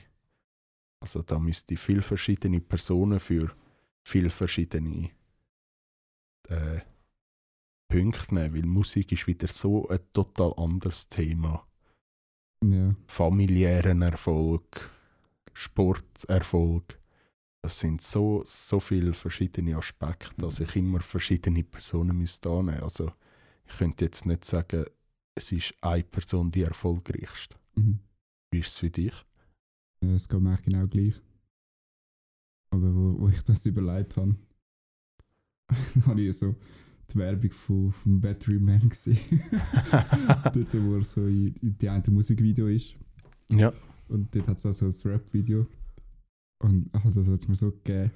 Also da müsste ich viele verschiedene Personen für viele verschiedene äh, Punkte nehmen, weil Musik ist wieder so ein total anderes Thema. Ja. Familiären Erfolg, Sporterfolg. Das sind so, so viele verschiedene Aspekte, dass ich immer verschiedene Personen müsste annehmen Also ich könnte jetzt nicht sagen, es ist eine Person die erfolgreichste. Mhm. Wie ist es für dich? Es geht mir eigentlich genau gleich. Aber wo, wo ich das überlegt habe, habe ich so die Werbung von, vom Battery Man gesehen. dort, wo er so in, in die eine Musikvideo ist. Ja. Und dort hat es auch so ein Rap-Video. Und ach, das hat es mir so gegeben.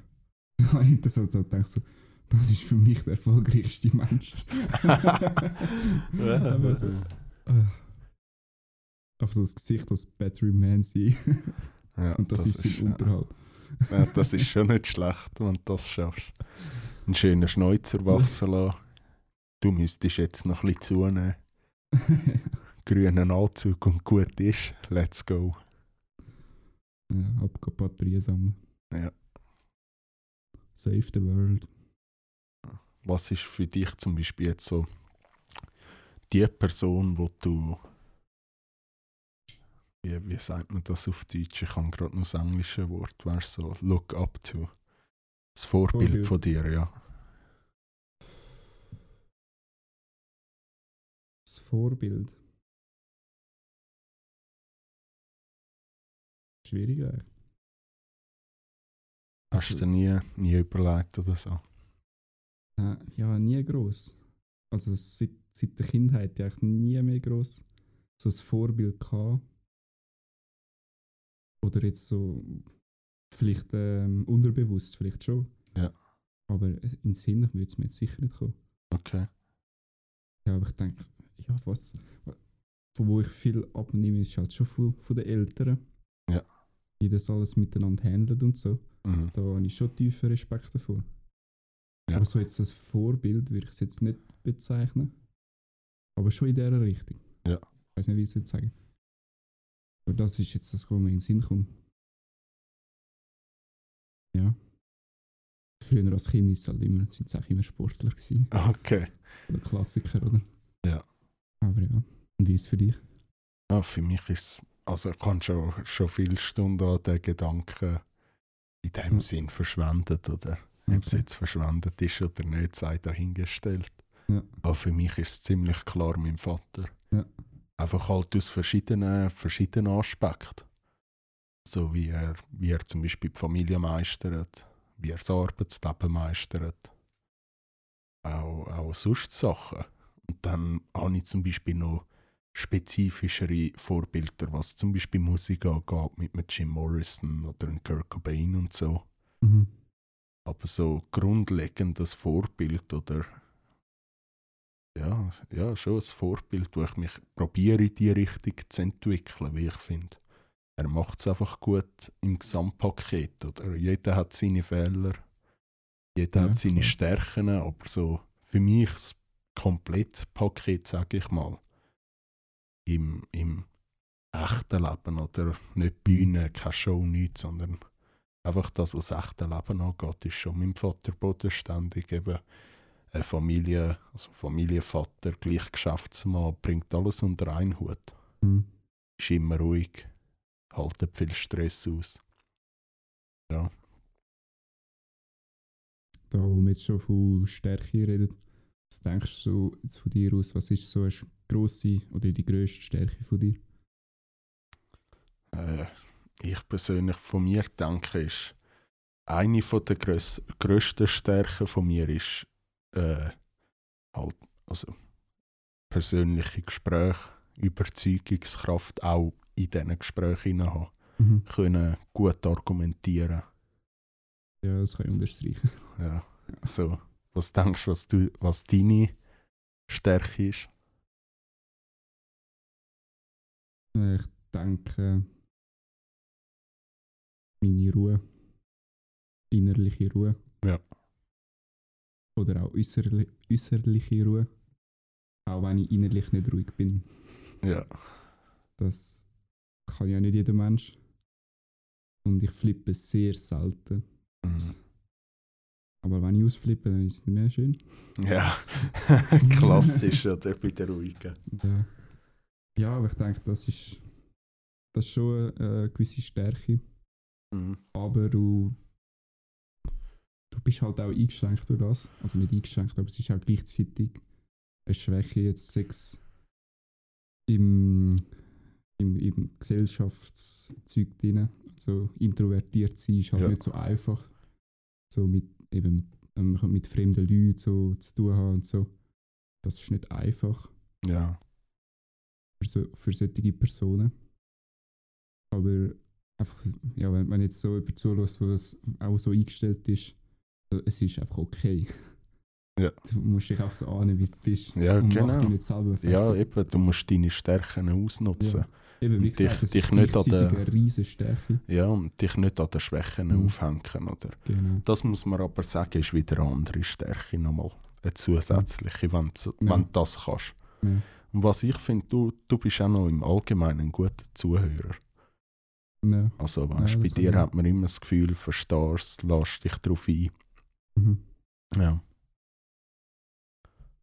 Ich das halt so gedacht, so, das ist für mich der erfolgreichste Mensch. Aber so, ah. Einfach so das Gesicht als Battery Man sein. ja, Und das, ist sein ja, Unterhalt. ja, das ist schon nicht schlecht, wenn du das schaffst. Einen schönen Schnäuzer wachsen lassen. Du müsstest jetzt noch ein bisschen zunehmen. Grünen Anzug und gut ist. Let's go. ja, Batterien sammeln. Ja. Save the world. Was ist für dich zum Beispiel jetzt so die Person, wo du wie, wie sagt man das auf Deutsch? Ich habe gerade noch das englische Wort. Weißt so look up to. Das Vorbild, Vorbild. von dir, ja. Das Vorbild. Schwierig eigentlich. Hast du dir nie, nie überlegt oder so? Äh, ja, nie groß. Also seit, seit der Kindheit ja eigentlich nie mehr groß so ein Vorbild gehabt. Oder jetzt so, vielleicht ähm, unterbewusst, vielleicht schon. Ja. Aber in Sinn würde es mir jetzt sicher nicht kommen. Okay. Ja, aber ich denke, ja, was, von wo ich viel abnehme, ist halt schon von, von den Eltern. Ja. Wie das alles miteinander handelt und so. Mhm. Da habe ich schon tiefen Respekt davor. Ja. Aber so jetzt als Vorbild würde ich es jetzt nicht bezeichnen. Aber schon in dieser Richtung. Ja. Ich weiß nicht, wie ich es jetzt sagen. Aber das ist jetzt das, was mir in den Sinn kommt. Ja. Früher als Kind ist halt immer, sind es auch immer Sportler gewesen. Okay. Oder Klassiker, oder? Ja. Aber ja. Und wie ist es für dich? Ja, für mich ist es, also ich habe schon, schon viele Stunden an den Gedanken in dem Mhm. Sinn verschwendet, oder? Ob es jetzt verschwendet ist oder nicht, sei dahingestellt. Ja. Aber für mich ist es ziemlich klar mein Vater. Ja. Einfach halt aus verschiedenen, verschiedenen Aspekten. So wie er, wie er zum Beispiel die Familie meistert, wie er das Arbeitsleben meistert. Auch, auch sonst Sachen. Und dann habe ich zum Beispiel noch spezifischere Vorbilder, was zum Beispiel Musik angeht, mit Jim Morrison oder Kurt Cobain und so. Mhm. Aber so grundlegendes Vorbild oder ja, ja, schon ein Vorbild, wo ich mich probiere in die Richtung zu entwickeln, wie ich finde. Er macht es einfach gut im Gesamtpaket. Oder? Jeder hat seine Fehler, jeder Ja, hat seine klar. Stärken, aber so für mich das Komplettpaket, sage ich mal, im, im echten Leben oder nicht Bühne, keine Show, nichts, sondern einfach das, was das echte Leben angeht, ist schon mein Vater bodenständig. Eben eine Familie, also Familienvater, gleich Geschäftsmann, bringt alles unter einen Hut. Mhm. Ist immer ruhig, haltet viel Stress aus. Ja, Da, wo wir jetzt schon von Stärke reden, was denkst du jetzt von dir aus? Was ist so eine grosse oder die grösste Stärke von dir? äh, ich persönlich von mir denke, ist eine von der gröss grössten Stärken von mir ist äh, halt, also persönliche Gespräche, Überzeugungskraft auch in diesen Gesprächen haben. Mhm. Können gut argumentieren. Ja, das kann ich unterstreichen. Ja, so. Was denkst du, was, du, was deine Stärke ist? Äh, Ich denke, meine Ruhe, innerliche Ruhe, Ja. Oder auch äußerli äußerliche Ruhe. Auch wenn ich innerlich nicht ruhig bin. Ja. Das kann ja nicht jeder Mensch. Und ich flippe sehr selten. Mhm. Aber wenn ich ausflippe, dann ist es nicht mehr schön. Ja. Klassisch, oder? Bei der Ruhigen. Ja, ja aber ich denke, das ist, das ist schon eine gewisse Stärke. Mhm. Aber du, du bist halt auch eingeschränkt durch das. Also nicht eingeschränkt, aber es ist auch gleichzeitig eine Schwäche, jetzt Sex im, im, im Gesellschaftszeug drin. Also introvertiert sein ist halt Ja. nicht so einfach. So mit eben mit fremden Leuten so zu tun haben und so. Das ist nicht einfach Ja. für, so, für solche Personen. Aber einfach, ja, wenn man jetzt so über zulässt, wo das auch so eingestellt ist, äh, es ist einfach okay. Ja. Du musst dich auch so ahnen, wie du bist. Ja, und mach genau. dich nicht selber Ja, eben, du musst deine Stärken ausnutzen. Eben, wie gesagt, dich- das dich ist nicht an der- Stärke. Ja, und dich nicht an den Schwächen Mhm. aufhängen, oder? Genau. Das muss man aber sagen, ist wieder eine andere Stärke nochmal. Eine zusätzliche, wenn, du- Ja. wenn du das kannst. Ja. Und was ich finde, du, du bist auch noch im Allgemeinen ein guter Zuhörer. Ja. Also weißt, Ja, bei dir hat man immer das Gefühl, verstehst, lässt dich darauf ein. Mhm. Ja,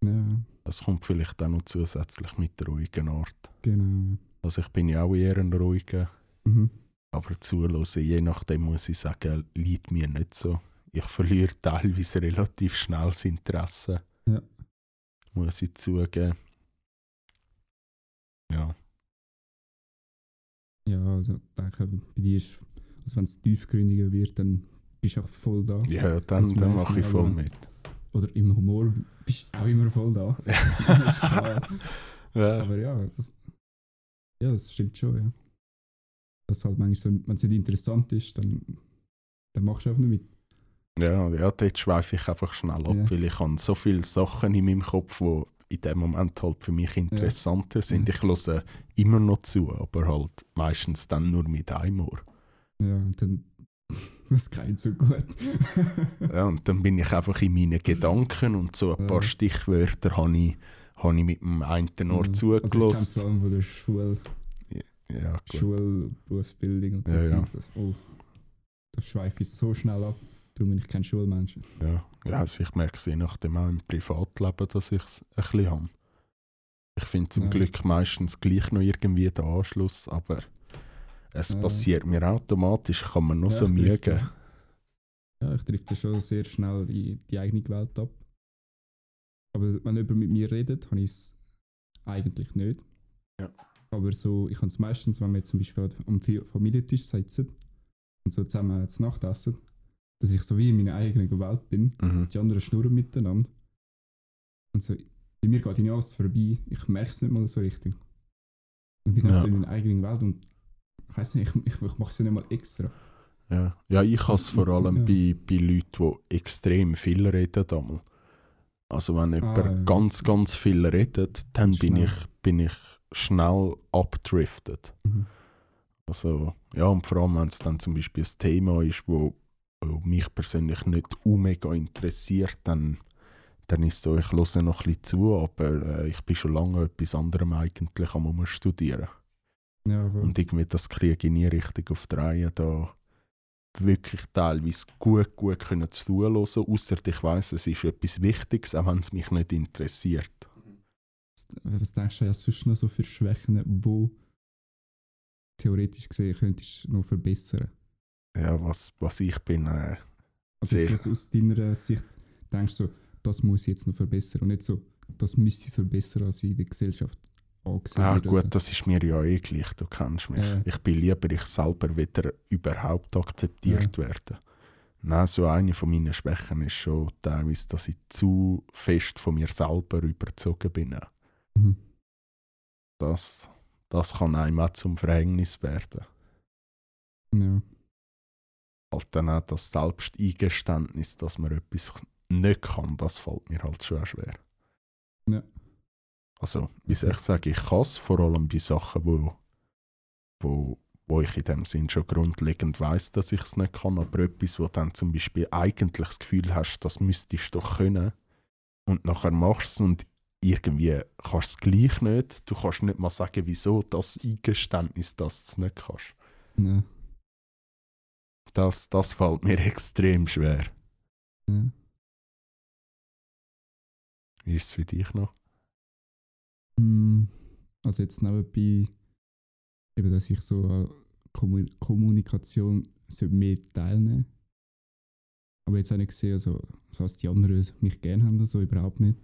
ja, das kommt vielleicht auch noch zusätzlich mit der ruhigen Art. genau. Also ich bin ja auch eher ein ruhiger, Mhm. aber zuhören, je nachdem muss ich sagen, liegt mir nicht so. Ich verliere teilweise relativ schnell das Interesse. Ja. Muss ich zugeben. Ja, Ja, also ich denke, bei dir ist, also wenn es tiefgründiger wird, dann bist du auch voll da. ja Das dann, dann mache ich voll aber. mit. Oder im Humor bist du auch immer voll da. Das. Ja. Aber ja, das, ja, das stimmt schon, ja. Dass halt manchmal, so, wenn es nicht interessant ist, dann, dann machst du einfach nicht mit. Ja, ja, dort schweife ich einfach schnell ab, Ja. weil ich habe so viele Sachen in meinem Kopf, die in dem Moment halt für mich interessanter sind. Ja. Ich höre immer noch zu, aber halt meistens dann nur mit einem Ohr. Ja, und dann, das geht so gut. Ja, und dann bin ich einfach in meinen Gedanken und so ein Ja. paar Stichwörter habe ich, habe ich mit dem einen Ohr Also ich zugelassen. vor allem von der Schule, Ja, gut. Schule, Berufsbildung und so. Ja, ja. Das, oh, das schweife ich so schnell ab. Darum bin ich kein Schulmensch. Ja, ja also ich merke es je nachdem auch im Privatleben, dass ich es ein bisschen habe. Ich finde zum Ja. Glück meistens gleich noch irgendwie den Anschluss, aber es Ja. passiert mir automatisch, kann man noch Ja, so Mühe geben. Ja, ich treffe schon sehr schnell in die eigene Welt ab. Aber wenn jemand mit mir redet, habe ich es eigentlich nicht. Ja. Aber so, ich habe es meistens, wenn wir zum Beispiel am Familientisch sitzen und so zusammen zu Nacht essen, dass ich so wie in meiner eigenen Welt bin. Mhm. Die anderen schnurren miteinander. Und so, bei mir geht ihnen alles vorbei. Ich merke es nicht mal so richtig. Und bin Ja. so in meiner eigenen Welt und ich weiß nicht, ich, ich, ich mache es ja nicht mal extra. Ja. ja, ich habe es vor Ja. allem bei, bei Leuten, die extrem viel reden. Einmal. Also wenn jemand ja. ganz, ganz viel redet, dann bin ich, bin ich schnell abdriftet. Mhm. Also, ja, und vor allem, wenn es dann zum Beispiel ein Thema ist, wo mich persönlich nicht mega interessiert, dann, dann ist es so, ich höre noch ein bisschen zu, aber äh, ich bin schon lange etwas anderem eigentlich am studieren. Ja. Und irgendwie das kriege ich nie richtig auf die Reihe, da wirklich teilweise gut, gut können zuhören, außer ich weiss, es ist etwas Wichtiges, auch wenn es mich nicht interessiert. Was denkst du, du sonst noch so für Schwächen, wo theoretisch gesehen könntest du noch verbessern? Ja, was, was ich bin, äh, Also jetzt, was aus deiner Sicht denkst du, so, das muss ich jetzt noch verbessern und nicht so, das müsste ich verbessern, als ich in der Gesellschaft angesehen Ah, gut, Also, das ist mir ja eh gleich, du kennst mich. Ja. Ich bin lieber ich selber wieder überhaupt akzeptiert werden. Nein, so eine von meinen Schwächen ist schon teilweise, dass ich zu fest von mir selber überzogen bin. mhm. Das, das kann einem auch zum Verhängnis werden. Ja. Halt dann auch das Selbsteingeständnis, dass man etwas nicht kann, das fällt mir halt schon schwer. Ja. Also, wie soll ich sagen, ich kann es vor allem bei Sachen, wo, wo, wo ich in dem Sinn schon grundlegend weiß, dass ich es nicht kann, aber etwas, wo dann zum Beispiel eigentlich das Gefühl hast, das müsstest du doch können und nachher machst du es und irgendwie kannst du es gleich nicht. Du kannst nicht mal sagen, wieso das Eingeständnis, dass du es nicht kannst. Ja. Das, das fällt mir extrem schwer. Ja. Wie ist es für dich noch? Mm, Also jetzt nebenbei, eben, dass ich so an Kommu Kommunikation mehr teilnehmen Aber jetzt habe ich gesehen, also, so dass die anderen mich gerne haben, so überhaupt nicht.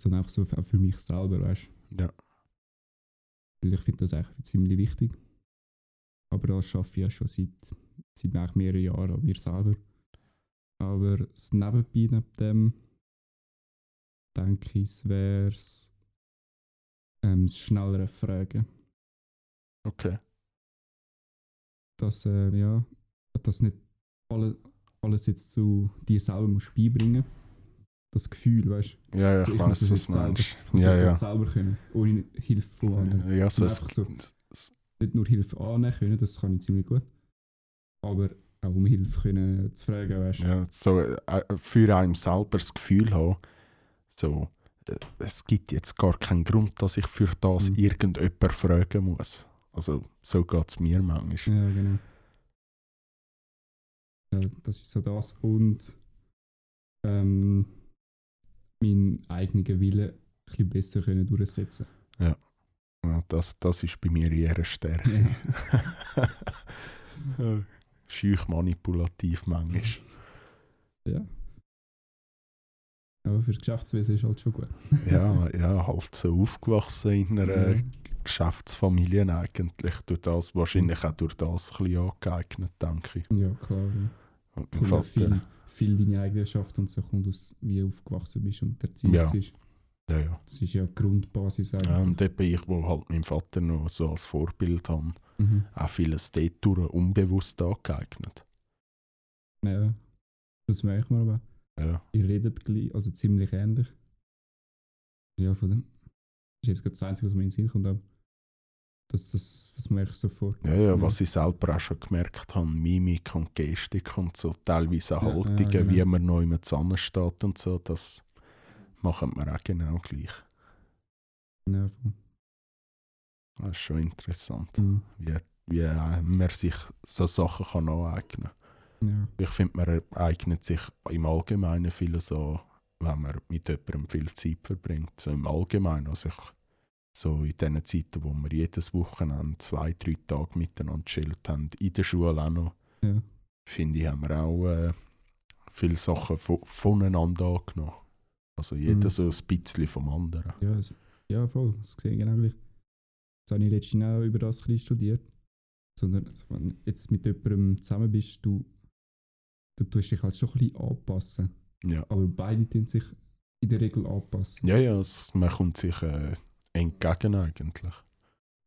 Sondern einfach so auch für mich selber, weißt du. Ja. Weil ich finde das eigentlich ziemlich wichtig. Aber das schaffe ich ja schon seit, seit eigentlich mehreren Jahren an mir selber. Aber das Nebenbei neben dem, denke ich, es wäre ähm, das schnellere Fragen. Okay. Dass, äh, ja, dass nicht alle, alles jetzt zu dir selber musst beibringen Das Gefühl, weißt du. Ja, ja, ich weiß, das was du selber- meinst. Ich muss Ja, ja. selber können, ohne Hilfe von anderen. Ja, so, es, so. Nicht nur Hilfe annehmen können, das kann ich ziemlich gut. Aber auch um Hilfe können zu fragen, weißt du. ja, so äh, für einen selber das Gefühl haben, so, äh, es gibt jetzt gar keinen Grund, dass ich für das Mhm. irgendjemand fragen muss. Also so geht es mir manchmal. Ja, genau. Ja, das ist so das. Und ähm, meinen eigenen Willen ein bisschen besser können durchsetzen Ja, das, das ist bei mir eine Stärke. Ja. Schüch manipulativ manchmal. ja. Aber für Geschäftswesen ist halt schon gut. ja, ja, halt so aufgewachsen in einer Ja. Geschäftsfamilie eigentlich. Durch das, wahrscheinlich auch durch das ein bisschen angeeignet, denke ich. Ja, klar. Ja. Und mein ja viel, Vater, viel deine Eigenschaft und so kommt aus, wie du aufgewachsen bist und der Erziehung Ja. ist. ja, ja. Das ist ja die Grundbasis eigentlich. ja. Und eben ich, wo halt meinen Vater noch so als Vorbild habe, Mhm. auch vieles dort durch unbewusst angeeignet. ja. Das merkt man aber. Ja, Ihr redet gleich, also ziemlich ähnlich. Ja, von dem. Das ist jetzt gerade das Einzige, was mir in den Sinn kommt. Aber das, das, das merke ich sofort. ja, ja, was ich selber auch schon gemerkt habe, Mimik und Gestik und so, teilweise Ja, ja, Haltungen, genau. wie man noch immer zusammensteht und so, das machen wir auch genau gleich. Ja, voll. Das ist schon interessant, Mhm. wie, wie man sich so Sachen kann aneignen kann. Ja. Ich finde, man eignet sich im Allgemeinen viel so, wenn man mit jemandem viel Zeit verbringt. So im Allgemeinen. Also ich, so in den Zeiten, wo wir jedes Wochenende zwei, drei Tage miteinander chillt haben, in der Schule auch noch, Ja. finde ich, haben wir auch äh, viele Sachen vo voneinander angenommen. Also jeder Mhm. so ein bisschen vom anderen. Ja, ja, voll. Das sehe ich genau gleich. Das habe ich letztens auch über das ein studiert. Sondern, wenn du jetzt mit jemandem zusammen bist, du, du tust dich halt schon ein bisschen anpassen. Ja, Aber beide tun sich in der Regel anpassen. ja, ja es, man kommt sich äh, entgegen eigentlich.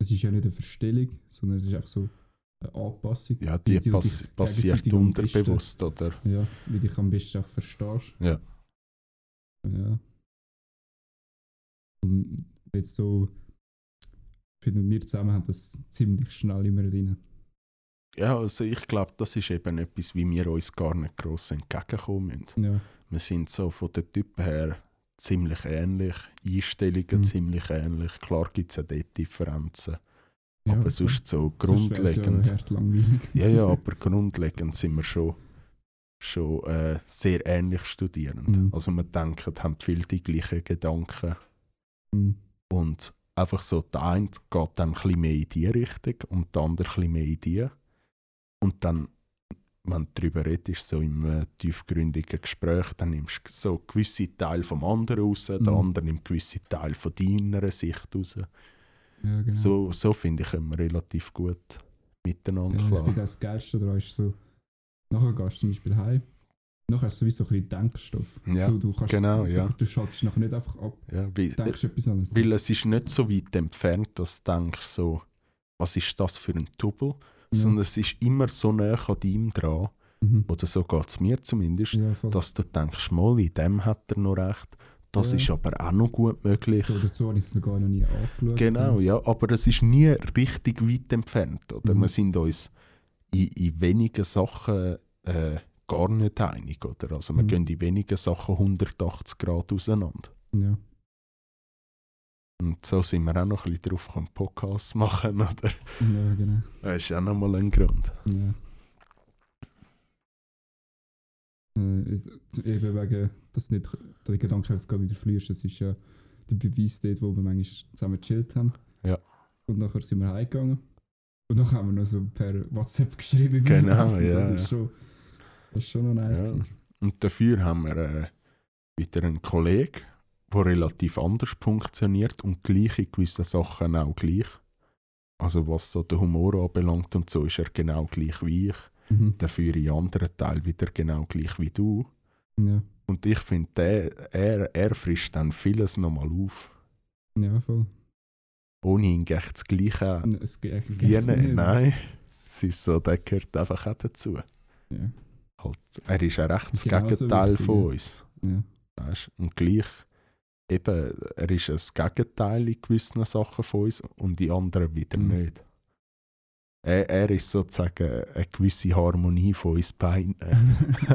Es ist ja nicht eine Verstellung, sondern es ist einfach so eine Anpassung. Ja, die du pass passiert besten- unterbewusst, oder? Ja, wie dich am besten auch verstehst. Ja. Ja. Und jetzt so, finden wir zusammen haben das ziemlich schnell immer drin. Ja, also ich glaube, das ist eben etwas, wie wir uns gar nicht gross entgegenkommen müssen. Ja, Wir sind so von den Typen her ziemlich ähnlich, Einstellungen Mhm. ziemlich ähnlich. Klar gibt es ja dort Differenzen, ja aber voll. sonst so grundlegend. Ja. Ja, ja, aber grundlegend sind wir schon, schon äh, sehr ähnlich studierend. Mhm. Also wir denken, haben viel die gleichen Gedanken Mhm. und einfach so, der eine geht dann ein bisschen mehr in die Richtung und der andere ein mehr in die. Und dann, wenn du darüber redest, so im äh, tiefgründigen Gespräch, dann nimmst du so gewisse Teile vom anderen raus, der Mhm. andere nimmt gewisse Teile von deiner Sicht raus. Ja, genau. So, so finde ich, wir relativ gut miteinander ja, ich klar. das Geilste daran ist so, nachher gehst du zum Beispiel heim, nachher hast du sowieso ein bisschen Denkstoff. Ja, du, du kannst, genau, du, ja. Du schaltest nachher nicht einfach ab, ja, weil, denkst etwas anderes. weil es ist nicht so weit entfernt, dass du denkst, so, was ist das für ein Double? Ja. Sondern es ist immer so nah an ihm dran, Mhm. oder so geht es mir zumindest, Ja, dass du denkst, mal, in dem hat er noch recht, das Ja. ist aber auch noch gut möglich. So oder so habe ich es noch gar noch nie angeschaut. Genau, ja, aber es ist nie richtig weit entfernt. Oder? Mhm. Wir sind uns in, in wenigen Sachen äh, gar nicht einig. Oder? Also wir Mhm. gehen in wenigen Sachen 180 Grad auseinander. Ja. Und so sind wir auch noch ein bisschen drauf gekommen, Podcasts machen. Oder? ja, genau. Das ist auch nochmal ein Grund. Ja. Äh, eben wegen, dass nicht jetzt gerade wieder verlierst, das ist ja der Beweis dort, wo wir manchmal zusammen gechillt haben. Ja. Und nachher sind wir heimgegangen. Und dann haben wir noch so per WhatsApp geschrieben. Genau, ja, Das ja. ist schon, das ist schon noch nice. Ja. Und dafür haben wir äh, wieder einen Kollegen, der relativ anders funktioniert und gleich in gewissen Sachen auch gleich. Also was so den Humor anbelangt und so, ist er genau gleich wie ich. Mhm. Dafür in anderen Teilen wieder genau gleich wie du. Ja. Und ich finde, er, er frischt dann vieles nochmal auf. ja, voll. Ohne ihn echt das Gleiche geht eigentlich wie nicht. Nein, es ist so, der gehört einfach auch dazu. Ja. Halt, er ist ja recht das Genauso Gegenteil von uns. Ja. Weißt? Und gleich, eben, er ist ein Gegenteil in gewissen Sachen von uns und in anderen wieder Mhm. nicht. Er, er ist sozusagen eine gewisse Harmonie von uns beiden.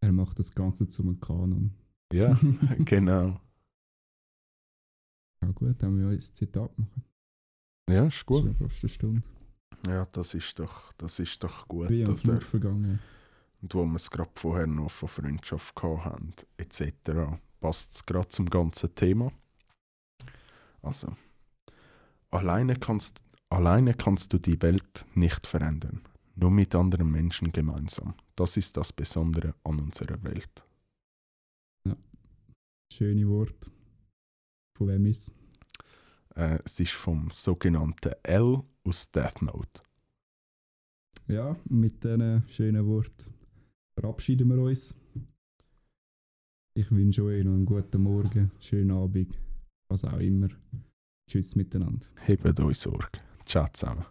er macht das Ganze zum Kanon. ja, genau. Ja gut, dann wir ja ein Zitat machen. Ja, ist Das gut. ist ja fast eine Stunde. Ja, das ist doch, das ist doch gut. Wie am Oder? Vergangen. Und wo wir es gerade vorher noch von Freundschaft gehabt haben, etc., passt es gerade zum ganzen Thema. Also, alleine kannst, alleine kannst du die Welt nicht verändern, nur mit anderen Menschen gemeinsam. Das ist das Besondere an unserer Welt. Schöne Wort. Von wem ist Äh, es ist vom sogenannten L aus Death Note. Ja, mit diesen schönen Worten verabschieden wir uns. Ich wünsche euch noch einen guten Morgen, schönen Abend, was auch immer. Tschüss miteinander. Hebt euch Sorge. Ciao zusammen.